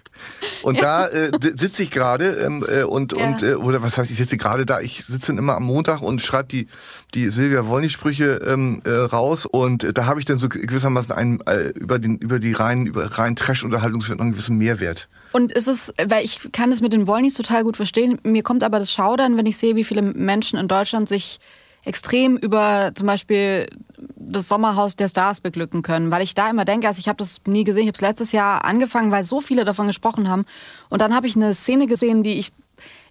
Und da äh, sitze ich gerade ähm, äh, und Ja. und äh, oder was heißt, ich sitze gerade da. Ich sitze dann immer am Montag und schreibe die die Silvia Wollny Sprüche ähm, äh, raus und äh, da habe ich dann so gewissermaßen einen äh, über den über die reinen über rein Trash Unterhaltungswert noch einen gewissen Mehrwert. Und ist es, weil ich kann es mit den Wollnys total gut verstehen, mir kommt aber das Schaudern, wenn ich sehe, wie viele Menschen in Deutschland sich extrem über zum Beispiel das Sommerhaus der Stars beglücken können, weil ich da immer denke, also ich habe das nie gesehen, ich habe es letztes Jahr angefangen, weil so viele davon gesprochen haben. Und dann habe ich eine Szene gesehen, die ich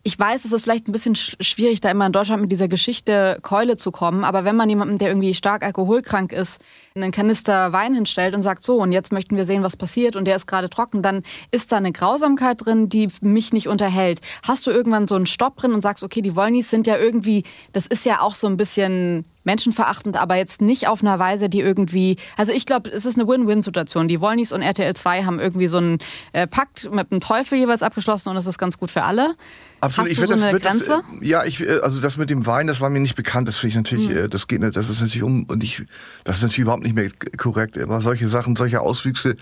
ich weiß, es ist vielleicht ein bisschen sch- schwierig, da immer in Deutschland mit dieser Geschichte Keule zu kommen. Aber wenn man jemandem, der irgendwie stark alkoholkrank ist, einen Kanister Wein hinstellt und sagt, so, und jetzt möchten wir sehen, was passiert, und der ist gerade trocken, dann ist da eine Grausamkeit drin, die mich nicht unterhält. Hast du irgendwann so einen Stopp drin und sagst, okay, die Wollnys sind ja irgendwie, das ist ja auch so ein bisschen menschenverachtend, aber jetzt nicht auf einer Weise, die irgendwie, also ich glaube, es ist eine Win-Win-Situation. Die Wollnys und RTL 2 haben irgendwie so einen äh, Pakt mit dem Teufel jeweils abgeschlossen und das ist ganz gut für alle. Absolut, Hast ich du würd so eine würd Grenze? äh, ja, ich, äh, also das mit dem Wein, das war mir nicht bekannt. Das finde ich natürlich, Hm. äh, das geht nicht, das ist natürlich um und ich, das ist natürlich überhaupt nicht mehr korrekt. Aber solche Sachen, solche Auswüchse,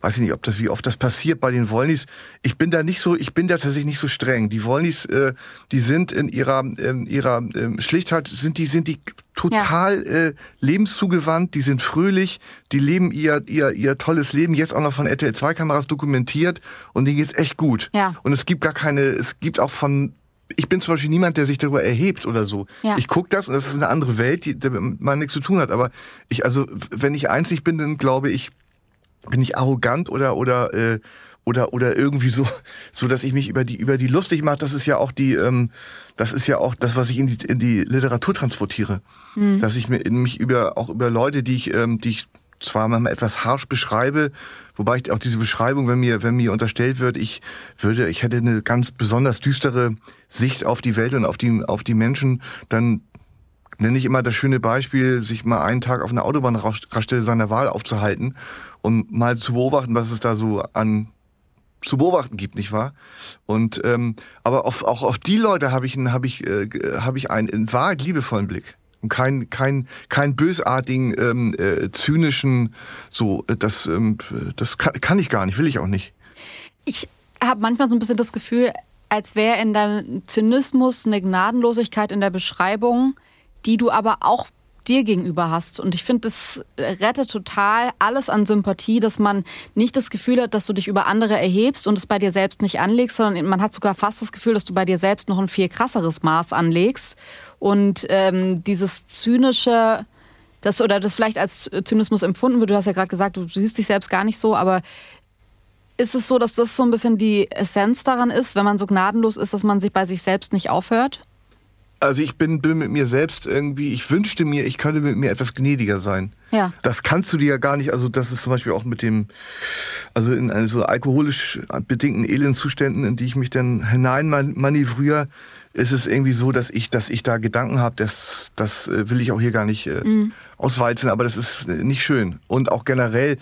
weiß ich nicht, ob das, wie oft das passiert bei den Wollnys. Ich bin da nicht so, ich bin da tatsächlich nicht so streng. Die Wollnys, äh, die sind in ihrer, in ihrer ähm, Schlichtheit, sind die, sind die total äh, lebenszugewand, die sind fröhlich, die leben ihr, ihr, ihr tolles Leben, jetzt auch noch von RTL 2 Kameras dokumentiert und denen geht's echt gut. Ja. Und es gibt gar keine, es gibt auch von, ich bin zum Beispiel niemand, der sich darüber erhebt oder so. Ja. Ich guck das und das ist eine andere Welt, die damit man nichts zu tun hat. Aber ich, also, wenn ich einzig bin, dann glaube ich, bin ich arrogant oder oder äh, oder oder irgendwie so so dass ich mich über die über die lustig mache das ist ja auch die ähm, das ist ja auch das was ich in die in die Literatur transportiere. Dass ich mir mich über auch über Leute die ich ähm, die ich zwar manchmal etwas harsch beschreibe wobei ich auch diese Beschreibung wenn mir wenn mir unterstellt wird ich würde ich hätte eine ganz besonders düstere Sicht auf die Welt und auf die auf die Menschen dann nenne ich immer das schöne Beispiel, sich mal einen Tag auf einer Autobahnraststelle seiner Wahl aufzuhalten und mal zu beobachten, was es da so an zu beobachten gibt, nicht wahr? Und ähm, aber auf, auch auf die Leute habe ich einen, ich äh, habe ich einen in Wahrheit liebevollen Blick und kein kein kein bösartigen ähm, äh, zynischen so äh, das ähm, das kann, kann ich gar nicht, will ich auch nicht. Ich habe manchmal so ein bisschen das Gefühl, als wäre in deinem Zynismus eine Gnadenlosigkeit in der Beschreibung, die du aber auch dir gegenüber hast. Und ich finde, das rettet total alles an Sympathie, dass man nicht das Gefühl hat, dass du dich über andere erhebst und es bei dir selbst nicht anlegst, sondern man hat sogar fast das Gefühl, dass du bei dir selbst noch ein viel krasseres Maß anlegst. Und ähm, dieses zynische, das oder das vielleicht als Zynismus empfunden wird, du hast ja gerade gesagt, du siehst dich selbst gar nicht so, aber ist es so, dass das so ein bisschen die Essenz daran ist, wenn man so gnadenlos ist, dass man sich bei sich selbst nicht aufhört? Also ich bin, bin mit mir selbst irgendwie, ich wünschte mir, ich könnte mit mir etwas gnädiger sein. Ja. Das kannst du dir ja gar nicht, also das ist zum Beispiel auch mit dem, also in eine so alkoholisch bedingten Elendzuständen, in die ich mich dann hinein manövriere, ist es irgendwie so, dass ich, dass ich da Gedanken habe, das, das äh, will ich auch hier gar nicht äh, auswalzen, aber das ist äh, nicht schön. Und auch generell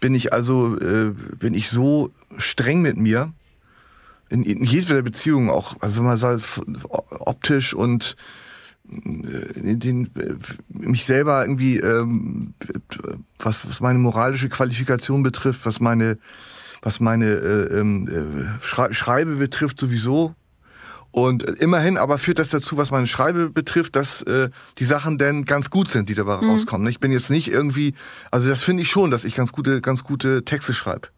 bin ich also, äh, bin ich so streng mit mir, in, in jeder Beziehung auch, also mal so optisch und äh, in den, äh, mich selber irgendwie, ähm, was, was meine moralische Qualifikation betrifft, was meine, was meine äh, ähm, äh, Schrei Schreibe betrifft sowieso. Und äh, immerhin aber führt das dazu, was meine Schreibe betrifft, dass äh, die Sachen denn ganz gut sind, die dabei Mhm. rauskommen. Ich bin jetzt nicht irgendwie, also das finde ich schon, dass ich ganz gute, ganz gute Texte schreibe.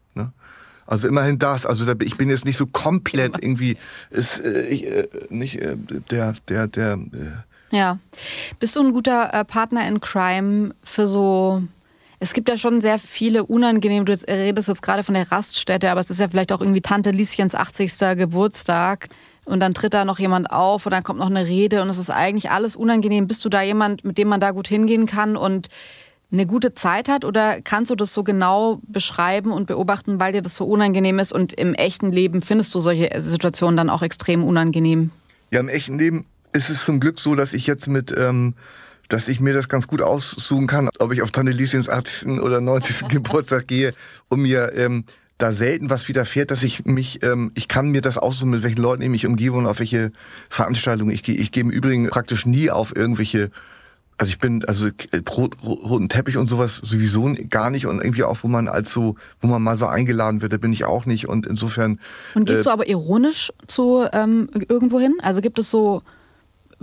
Also immerhin das. Also da, ich bin jetzt nicht so komplett irgendwie ist äh, ich, äh, nicht äh, der der der äh, Ja. Bist du ein guter äh, Partner in Crime für so. Es gibt ja schon sehr viele unangenehme, du jetzt- redest jetzt gerade von der Raststätte, aber es ist ja vielleicht auch irgendwie Tante Lieschens 80. Geburtstag und dann tritt da noch jemand auf und dann kommt noch eine Rede und es ist eigentlich alles unangenehm. Bist du da jemand, mit dem man da gut hingehen kann und eine gute Zeit hat oder kannst du das so genau beschreiben und beobachten, weil dir das so unangenehm ist und im echten Leben findest du solche Situationen dann auch extrem unangenehm? Ja, im echten Leben ist es zum Glück so, dass ich jetzt mit, ähm, dass ich mir das ganz gut aussuchen kann, ob ich auf Tante Lieschens 80. oder 90. (laughs) Geburtstag gehe und mir ähm, da selten was widerfährt, dass ich mich, ähm, ich kann mir das aussuchen, mit welchen Leuten ich mich umgebe und auf welche Veranstaltungen ich gehe. Ich gehe im Übrigen praktisch nie auf irgendwelche also ich bin, also äh, rot, rot, roten Teppich und sowas sowieso gar nicht und irgendwie auch, wo man als so, wo man mal so eingeladen wird, da bin ich auch nicht und insofern. Und gehst äh, du aber ironisch zu ähm, irgendwo hin? Also gibt es so,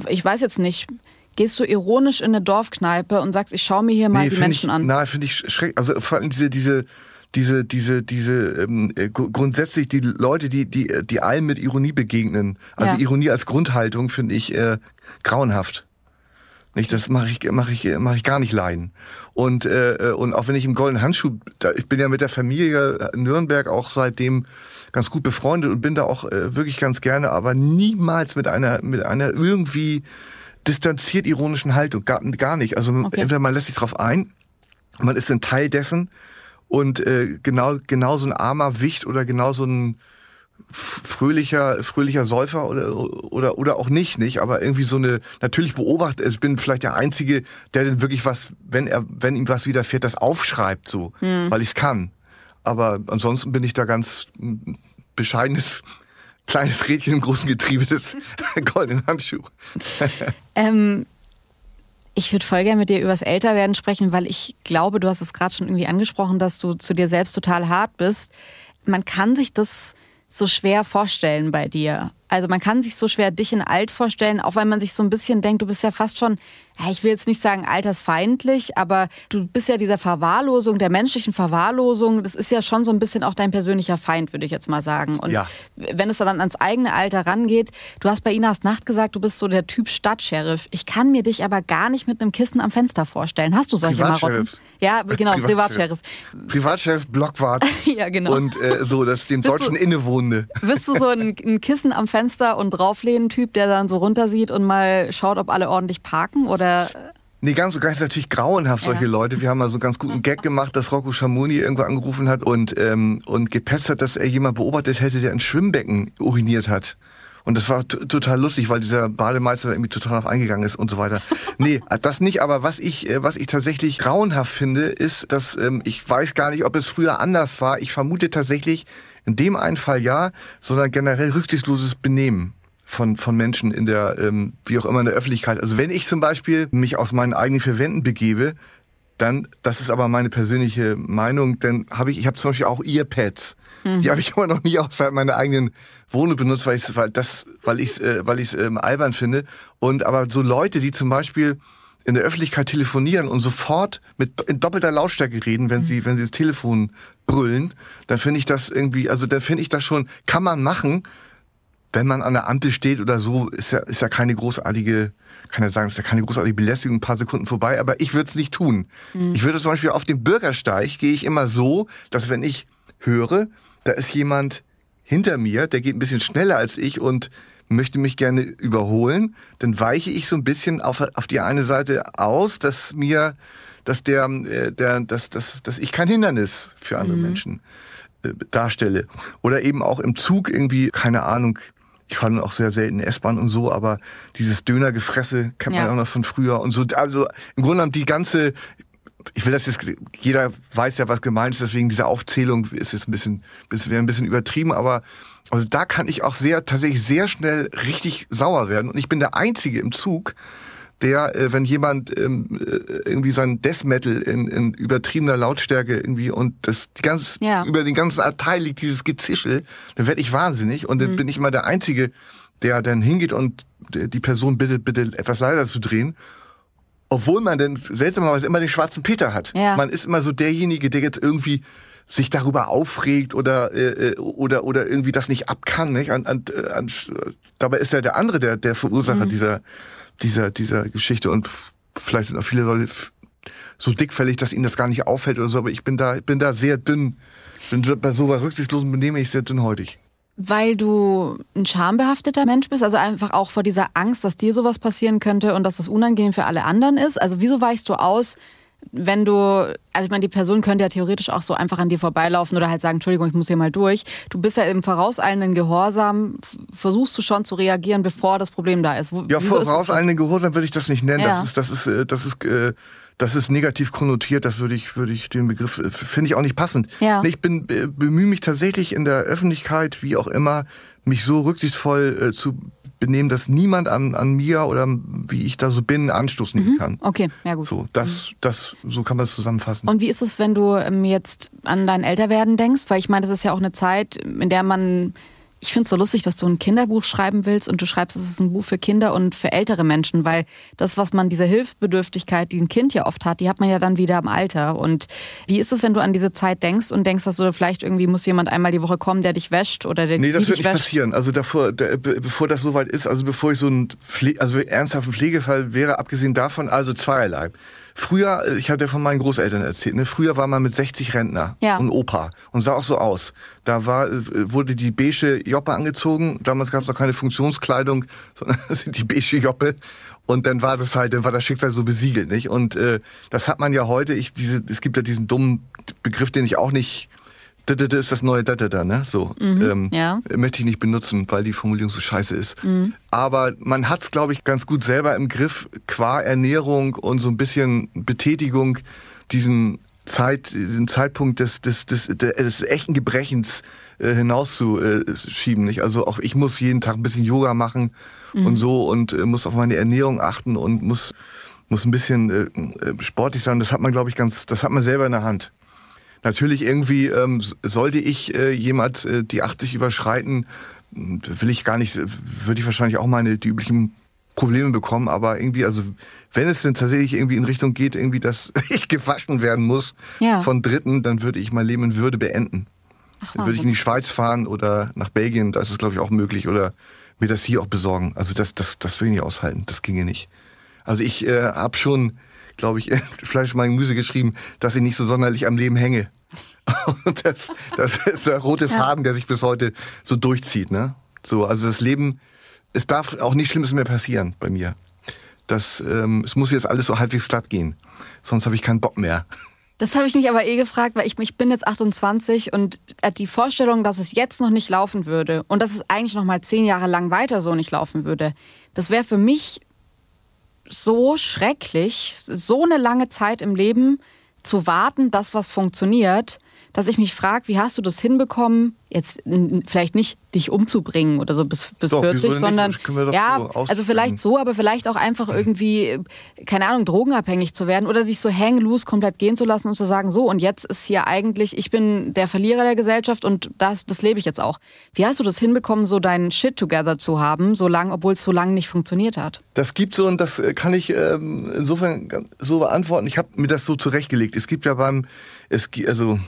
ich weiß jetzt nicht, gehst du ironisch in eine Dorfkneipe und sagst, ich schaue mir hier mal die find Menschen ich, an? Na, finde ich schrecklich. Also vor allem diese, diese, diese, diese, diese, ähm, äh, gru- grundsätzlich die Leute, die, die, die allen mit Ironie begegnen. Also Ja. Ironie als Grundhaltung finde ich äh, grauenhaft. Nicht, das mache ich, mache ich, mache ich gar nicht leiden. Und äh, und auch wenn ich im goldenen Handschuh, da, ich bin ja mit der Familie Nürnberg auch seitdem ganz gut befreundet und bin da auch äh, wirklich ganz gerne, aber niemals mit einer mit einer irgendwie distanziert ironischen Haltung, gar, gar nicht. Also Okay. entweder man lässt sich drauf ein, man ist ein Teil dessen und äh, genau genau so ein armer Wicht oder genau so ein fröhlicher fröhlicher Säufer oder oder oder auch nicht nicht? Aber irgendwie so eine natürlich beobachtet ich bin vielleicht der einzige der denn wirklich was wenn er wenn ihm was widerfährt das aufschreibt so weil ich es kann. Aber ansonsten bin ich da ganz mm, bescheidenes kleines Rädchen im großen Getriebe des (laughs) goldenen Handschuh (laughs) Ähm, ich würde voll gerne mit dir übers Älterwerden sprechen, weil ich glaube, du hast es gerade schon irgendwie angesprochen, dass du zu dir selbst total hart bist. Man kann sich das so schwer vorstellen bei dir. Also man kann sich so schwer dich in alt vorstellen, auch weil man sich so ein bisschen denkt, du bist ja fast schon, ich will jetzt nicht sagen altersfeindlich, aber du bist ja dieser Verwahrlosung, der menschlichen Verwahrlosung, das ist ja schon so ein bisschen auch dein persönlicher Feind, würde ich jetzt mal sagen. Und Ja. wenn es dann ans eigene Alter rangeht, du hast bei Inas Nacht gesagt, du bist so der Typ Stadtsheriff. Ich kann mir dich aber gar nicht mit einem Kissen am Fenster vorstellen. Hast du solche Marotten? Privatsheriff. Ja, (laughs) genau, Privatsheriff. Privatchef Blockwart (laughs) Ja, genau. und äh, so das dem Bist deutschen du- Innewohnende Bist du so ein, (laughs) ein Kissen am Fenster und drauflehnen-Typ, der dann so runtersieht und mal schaut, ob alle ordentlich parken? Oder Nee, ganz so ganz natürlich grauenhaft, solche Ja. Leute. Wir haben mal so einen ganz guten Gag gemacht, dass Rocco Schamoni irgendwo angerufen hat und, ähm, und gepesst hat, dass er jemand beobachtet hätte, der ein Schwimmbecken uriniert hat. Und das war total lustig, weil dieser Bademeister irgendwie total darauf eingegangen ist und so weiter. (laughs) Nee, das nicht, aber was ich, äh, was ich tatsächlich grauenhaft finde, ist, dass ähm, ich weiß gar nicht, ob es früher anders war. Ich vermute tatsächlich in dem einen Fall ja, sondern generell rücksichtsloses Benehmen von, von Menschen in der, ähm, wie auch immer in der Öffentlichkeit. Also wenn ich zum Beispiel mich aus meinen eigenen vier Wänden begebe, dann, das ist aber meine persönliche Meinung, dann habe ich, ich habe zum Beispiel auch Earpads. Die habe ich (laughs) aber noch nie außerhalb meiner eigenen Wohnung benutzt, weil ich weil das, weil ich äh, weil ich ähm, albern finde. Und aber so Leute, die zum Beispiel in der Öffentlichkeit telefonieren und sofort mit in doppelter Lautstärke reden, wenn sie wenn sie das Telefon brüllen, dann finde ich das irgendwie, also dann finde ich das schon, kann man machen, wenn man an der Ampel steht oder so, ist ja, ist ja keine großartige, kann ja sagen, ist ja keine großartige Belästigung, ein paar Sekunden vorbei, aber ich würde es nicht tun. Ich würde zum Beispiel auf dem Bürgersteig, gehe ich immer so, dass wenn ich höre, da ist jemand hinter mir, der geht ein bisschen schneller als ich und möchte mich gerne überholen, dann weiche ich so ein bisschen auf, auf die eine Seite aus, dass mir, dass der, äh, der, dass, dass, dass ich kein Hindernis für andere Menschen äh, darstelle. Oder eben auch im Zug irgendwie, keine Ahnung, ich fahre auch sehr selten S-Bahn und so, aber dieses Dönergefresse kennt man Ja. auch noch von früher und so. Also im Grunde genommen die ganze, ich will das jetzt, jeder weiß ja, was gemeint ist, deswegen diese Aufzählung ist jetzt ein bisschen, bisschen wäre ein bisschen übertrieben, aber also da kann ich auch sehr, tatsächlich sehr schnell richtig sauer werden. Und ich bin der Einzige im Zug, der, äh, wenn jemand ähm, äh, irgendwie sein Death Metal in, in übertriebener Lautstärke irgendwie und das die ganz Ja. über den ganzen Abteil liegt dieses Gezischel, dann werde ich wahnsinnig und dann bin ich immer der Einzige, der dann hingeht und die Person bittet, bitte etwas leiser zu drehen. Obwohl man dann seltsamerweise immer den schwarzen Peter hat. Ja. Man ist immer so derjenige, der jetzt irgendwie sich darüber aufregt oder äh, äh oder oder irgendwie das nicht abkann. Nicht? An, an, an, dabei ist ja der andere der der Verursacher Mhm. dieser dieser dieser Geschichte und vielleicht sind auch viele Leute so dickfällig, dass ihnen das gar nicht auffällt oder so. Aber ich bin da bin da sehr dünn. Bin bei so bei rücksichtslosem Benehmen ich sehr dünnhäutig. Weil du ein schambehafteter Mensch bist, also einfach auch vor dieser Angst, dass dir sowas passieren könnte und dass das unangenehm für alle anderen ist. Also wieso weichst du aus, wenn du, also ich meine, die Person könnte ja theoretisch auch so einfach an dir vorbeilaufen oder halt sagen, Entschuldigung, ich muss hier mal durch. Du bist ja im vorauseilenden Gehorsam, versuchst du schon zu reagieren, bevor das Problem da ist. Wo, Ja, ist das so? vorauseilenden Gehorsam würde ich das nicht nennen. Ja. Das ist, das ist, äh, das ist, äh, das ist negativ konnotiert. Das würde ich, würde ich den Begriff äh, finde ich auch nicht passend. Ja. Ich bin äh, bemühe mich tatsächlich in der Öffentlichkeit, wie auch immer, mich so rücksichtsvoll äh, zu benehmen, dass niemand an, an mir oder wie ich da so bin Anstoß nehmen kann. Okay, ja gut. So, das, das, so kann man es zusammenfassen. Und wie ist es, wenn du ähm, jetzt an dein Älterwerden denkst? Weil ich meine, das ist ja auch eine Zeit, in der man. Ich finde es so lustig, dass du ein Kinderbuch schreiben willst und du schreibst, es ist ein Buch für Kinder und für ältere Menschen, weil das, was man, diese Hilfsbedürftigkeit, die ein Kind ja oft hat, die hat man ja dann wieder im Alter. Und wie ist es, wenn du an diese Zeit denkst und denkst, dass du vielleicht irgendwie muss jemand einmal die Woche kommen, der dich wäscht oder der Nee, das wird nicht wäscht? passieren. Also davor, der, be- bevor das soweit ist, also bevor ich so ein Pfle also ernsthaften Pflegefall wäre, abgesehen davon, also zweierlei. Früher, äh, ich hatte ja von meinen Großeltern erzählt, ne? früher war man mit 60 Rentner Ja. und Opa und sah auch so aus. Da war, äh, wurde die beige Joppe angezogen. Damals gab es noch keine Funktionskleidung, (laughs) sondern die beige Joppe. Und dann war das halt, dann war das Schicksal so besiegelt, nicht? Und äh, das hat man ja heute. Ich diese, es gibt ja diesen dummen Begriff, den ich auch nicht. Das ist das neue da, ne? So. ähm, ja. möchte ich nicht benutzen, weil die Formulierung so scheiße ist. Aber man hat es, glaube ich, ganz gut selber im Griff, qua Ernährung und so ein bisschen Betätigung, diesen, Zeit, diesen Zeitpunkt des, des, des, des echten Gebrechens äh, hinauszuschieben. Nicht? Also auch ich muss jeden Tag ein bisschen Yoga machen und so und äh, muss auf meine Ernährung achten und muss, muss ein bisschen äh, äh, sportlich sein. Das hat man, glaube ich, ganz, das hat man selber in der Hand. Natürlich irgendwie ähm, sollte ich äh, jemals äh, die 80 überschreiten, m, will ich gar nicht, würde ich wahrscheinlich auch meine die üblichen Probleme bekommen, aber irgendwie, also wenn es denn tatsächlich irgendwie in Richtung geht, irgendwie, dass (laughs) ich gewaschen werden muss Ja. von Dritten, dann würde ich mein Leben in Würde beenden. Ach, Dann würde ich in die Schweiz fahren oder nach Belgien, da ist es glaube ich auch möglich, oder mir das hier auch besorgen. Also das, das, das will ich nicht aushalten, das ginge nicht. Also ich äh, habe schon, glaube ich, (laughs) Fleisch mein Gemüse geschrieben, dass ich nicht so sonderlich am Leben hänge. (laughs) Und das, das ist der rote Faden, der sich bis heute so durchzieht. Ne? So, also das Leben, es darf auch nichts Schlimmes mehr passieren bei mir. Das, ähm, es muss jetzt alles so halbwegs glatt gehen. Sonst habe ich keinen Bock mehr. Das habe ich mich aber eh gefragt, weil ich, ich bin jetzt 28 und äh, die Vorstellung, dass es jetzt noch nicht laufen würde und dass es eigentlich noch mal zehn Jahre lang weiter so nicht laufen würde, das wäre für mich so schrecklich, so eine lange Zeit im Leben zu warten, dass was funktioniert, dass ich mich frage, wie hast du das hinbekommen, jetzt vielleicht nicht dich umzubringen oder so bis, bis Doch, wieso 40, denn sondern ja, so also vielleicht so, aber vielleicht auch einfach irgendwie, äh, keine Ahnung, drogenabhängig zu werden oder sich so hang loose komplett gehen zu lassen und zu sagen, so und jetzt ist hier eigentlich, ich bin der Verlierer der Gesellschaft und das, das lebe ich jetzt auch. Wie hast du das hinbekommen, so deinen Shit together zu haben, so lang, obwohl es so lange nicht funktioniert hat? Das gibt so und das äh, kann ich ähm, insofern so beantworten. Ich habe mir das so zurechtgelegt. Es gibt ja beim, es also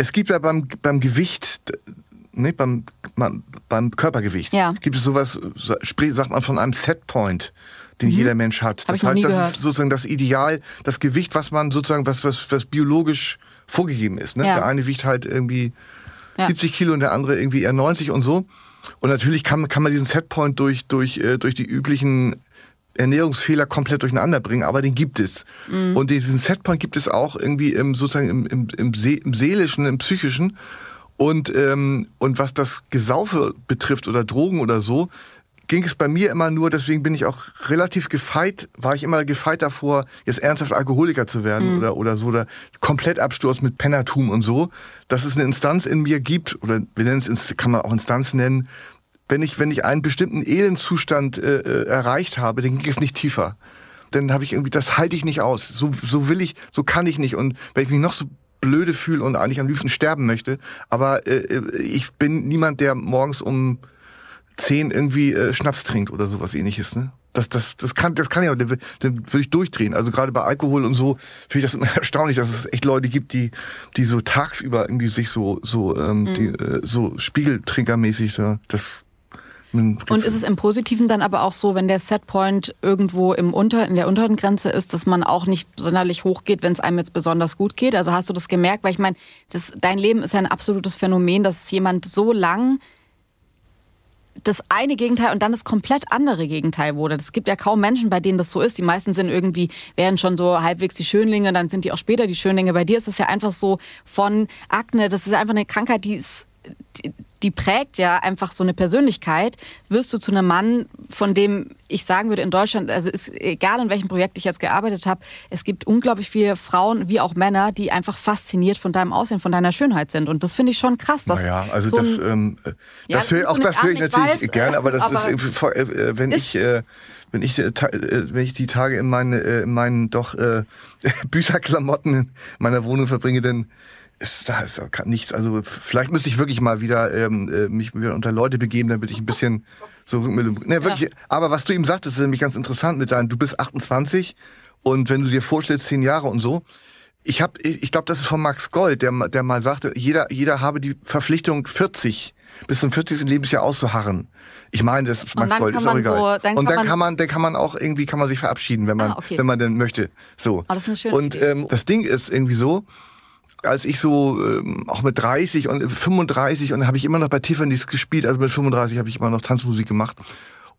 es gibt ja beim beim Gewicht, ne, beim beim, Körpergewicht Ja. gibt es sowas, sagt man von einem Setpoint, den jeder Mensch hat. Hab das heißt, das gehört. ist sozusagen das Ideal, das Gewicht, was man sozusagen was was was biologisch vorgegeben ist. Ne? Ja. Der eine wiegt halt irgendwie Ja. 70 Kilo und der andere irgendwie eher 90 und so. Und natürlich kann, kann man diesen Setpoint durch, durch, äh, durch die üblichen Ernährungsfehler komplett durcheinander bringen, aber den gibt es. Und diesen Setpoint gibt es auch irgendwie im, sozusagen im, im, im, See, im seelischen, im psychischen. Und, ähm, und was das Gesaufe betrifft oder Drogen oder so, ging es bei mir immer nur, deswegen bin ich auch relativ gefeit, war ich immer gefeit davor, jetzt ernsthaft Alkoholiker zu werden oder, oder so, oder Komplettabsturz mit Pennertum und so, dass es eine Instanz in mir gibt, oder wir nennen es, kann man auch Instanz nennen, wenn ich, wenn ich einen bestimmten Elendzustand äh, äh, erreicht habe, dann ging es nicht tiefer. Dann habe ich irgendwie, das halte ich nicht aus. So, so will ich, so kann ich nicht. Und wenn ich mich noch so blöde fühle und eigentlich am liebsten sterben möchte, aber äh, äh, ich bin niemand, der morgens um zehn irgendwie äh, Schnaps trinkt oder sowas ähnliches, ne? Das, das, das kann, das kann ja, dann würde ich durchdrehen. Also gerade bei Alkohol und so finde ich das immer (laughs) erstaunlich, dass es echt Leute gibt, die, die so tagsüber irgendwie sich so, so, ähm, mhm. die, äh, so Spiegeltrinkermäßig, da, das und ist es im Positiven dann aber auch so, wenn der Setpoint irgendwo im Unter, in der unteren Grenze ist, dass man auch nicht sonderlich hoch geht, wenn es einem jetzt besonders gut geht? Also hast du das gemerkt? Weil ich meine, dein Leben ist ja ein absolutes Phänomen, dass jemand so lang das eine Gegenteil und dann das komplett andere Gegenteil wurde. Es gibt ja kaum Menschen, bei denen das so ist. Die meisten sind irgendwie, werden schon so halbwegs die Schönlinge, dann sind die auch später die Schönlinge. Bei dir ist es ja einfach so von Akne, das ist einfach eine Krankheit, die ist, die, die prägt ja einfach so eine Persönlichkeit, wirst du zu einem Mann, von dem ich sagen würde in Deutschland, also ist egal in welchem Projekt ich jetzt gearbeitet habe, es gibt unglaublich viele Frauen wie auch Männer, die einfach fasziniert von deinem Aussehen, von deiner Schönheit sind. Und das finde ich schon krass. Dass naja, also so das, ähm, ja, das hör, auch das höre ich natürlich weiß, gern, aber das aber ist, äh, wenn ist, ich äh, wenn ich, äh, äh, wenn ich die Tage in, meine, äh, in meinen doch äh, (laughs) Bücherklamotten in meiner Wohnung verbringe, dann ist, da ist nichts. Also vielleicht müsste ich wirklich mal wieder ähm, äh, mich wieder unter Leute begeben, damit ich ein bisschen so Rückmeldung. Ne, wirklich. Ja. Aber was du ihm sagtest, ist nämlich ganz interessant mit deinem, du bist 28 und wenn du dir vorstellst, zehn Jahre und so. Ich habe, ich glaube, das ist von Max Gold, der, der mal sagte, jeder, jeder habe die Verpflichtung 40 bis zum 40. Lebensjahr auszuharren. Ich meine, das ist Max Gold, ist auch egal. So, dann und dann kann man, dann kann man auch irgendwie, kann man sich verabschieden, wenn man, ah, okay. wenn man denn möchte. So. Oh, das ist eine schöne und ähm, das Ding ist irgendwie so, als ich so ähm, auch mit 30 und 35 und habe ich immer noch bei Tiffany's gespielt, also mit 35 habe ich immer noch Tanzmusik gemacht.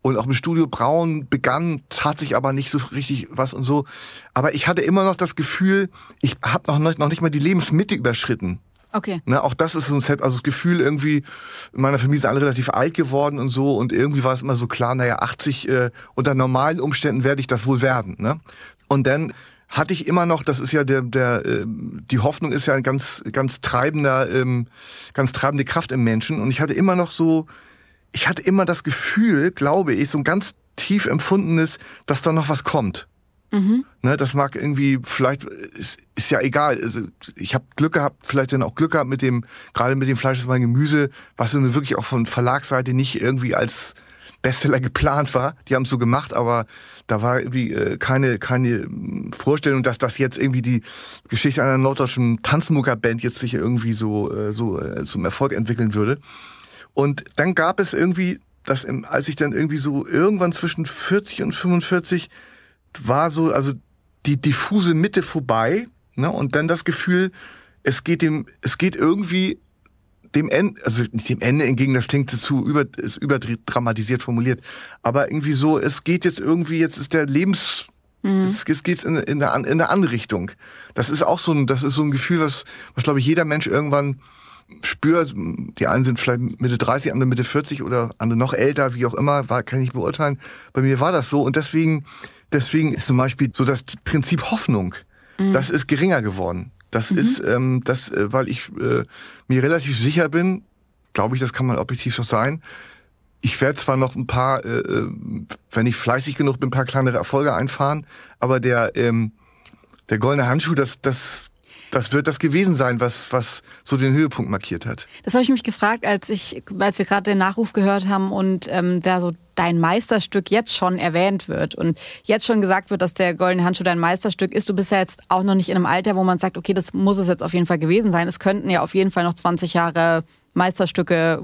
Und auch mit Studio Braun begann, tat sich aber nicht so richtig was und so. Aber ich hatte immer noch das Gefühl, ich habe noch, noch nicht mal die Lebensmitte überschritten. Okay. Ne, auch das ist so ein Set, also das Gefühl irgendwie, in meiner Familie sind alle relativ alt geworden und so und irgendwie war es immer so klar, naja, 80, äh, unter normalen Umständen werde ich das wohl werden. Ne? Und dann hatte ich immer noch, das ist ja der, der äh, die Hoffnung ist ja ein ganz, ganz treibender, ähm, ganz treibende Kraft im Menschen. Und ich hatte immer noch so, ich hatte immer das Gefühl, glaube ich, so ein ganz tief empfundenes, dass da noch was kommt. Mhm. Ne, das mag irgendwie, vielleicht ist, ist ja egal. Also ich habe Glück gehabt, vielleicht dann auch Glück gehabt mit dem, gerade mit dem Fleisch ist mein Gemüse, was mir wirklich auch von Verlagsseite nicht irgendwie als Bestseller geplant war. Die haben es so gemacht, aber da war irgendwie äh, keine, keine Vorstellung, dass das jetzt irgendwie die Geschichte einer norddeutschen Tanzmuckerband jetzt sich irgendwie so, äh, so äh, zum Erfolg entwickeln würde. Und dann gab es irgendwie, das im, als ich dann irgendwie so irgendwann zwischen 40 und 45 war so, also die diffuse Mitte vorbei, ne, und dann das Gefühl, es geht dem, es geht irgendwie dem Ende, also nicht dem Ende entgegen, das klingt zu über, ist überdramatisiert formuliert, aber irgendwie so, es geht jetzt irgendwie, jetzt ist der Lebens, mhm. es, es geht in, in, der, in eine andere Richtung. Das ist auch so ein, das ist so ein Gefühl, was, was glaube ich jeder Mensch irgendwann spürt. Die einen sind vielleicht Mitte 30, andere Mitte 40 oder andere noch älter, wie auch immer, war, kann ich beurteilen. Bei mir war das so und deswegen, deswegen ist zum Beispiel so das Prinzip Hoffnung, mhm. das ist geringer geworden. Das mhm. ist, ähm, das, äh, weil ich äh, mir relativ sicher bin, glaube ich, das kann man objektiv so sein. Ich werde zwar noch ein paar, äh, äh, wenn ich fleißig genug bin, ein paar kleinere Erfolge einfahren, aber der, ähm, der goldene Handschuh, das, das, das wird das gewesen sein, was, was so den Höhepunkt markiert hat. Das habe ich mich gefragt, als ich, als wir gerade den Nachruf gehört haben und ähm, da so dein Meisterstück jetzt schon erwähnt wird und jetzt schon gesagt wird, dass der Goldene Handschuh dein Meisterstück ist. Du bist ja jetzt auch noch nicht in einem Alter, wo man sagt, okay, das muss es jetzt auf jeden Fall gewesen sein. Es könnten ja auf jeden Fall noch 20 Jahre Meisterstücke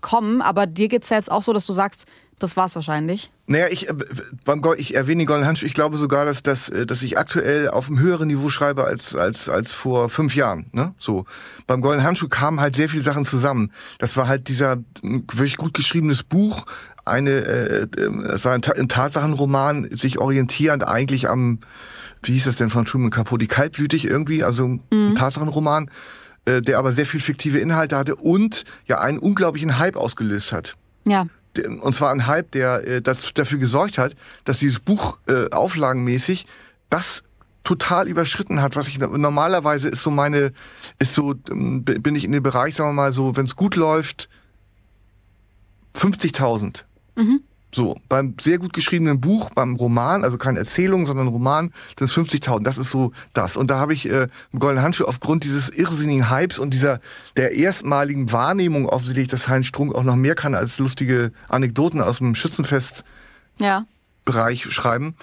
kommen, aber dir geht es selbst auch so, dass du sagst, das war's wahrscheinlich. Naja, ich, äh, beim ich erwähne den Goldenen Handschuh. Ich glaube sogar, dass, dass, äh, dass ich aktuell auf einem höheren Niveau schreibe als, als, als vor fünf Jahren. Ne? So. Beim Goldenen Handschuh kamen halt sehr viele Sachen zusammen. Das war halt dieser wirklich gut geschriebenes Buch, eine, äh, es war ein, ein Tatsachenroman, sich orientierend eigentlich am, wie hieß das denn von Truman Capote, kaltblütig irgendwie, also mhm. ein Tatsachenroman, äh, der aber sehr viel fiktive Inhalte hatte und ja einen unglaublichen Hype ausgelöst hat. Ja und zwar ein Hype, der äh, das, dafür gesorgt hat, dass dieses Buch äh, auflagenmäßig das total überschritten hat, was ich normalerweise ist so meine, ist so, ähm, bin ich in dem Bereich, sagen wir mal so, wenn es gut läuft, 50.000. Mhm. So, beim sehr gut geschriebenen Buch, beim Roman, also keine Erzählung, sondern Roman, sind es 50.000. Das ist so das. Und da habe ich äh, im Goldenen Handschuh aufgrund dieses irrsinnigen Hypes und dieser der erstmaligen Wahrnehmung offensichtlich, dass Heinz Strunk auch noch mehr kann als lustige Anekdoten aus dem Schützenfest Ja. Bereich schreiben,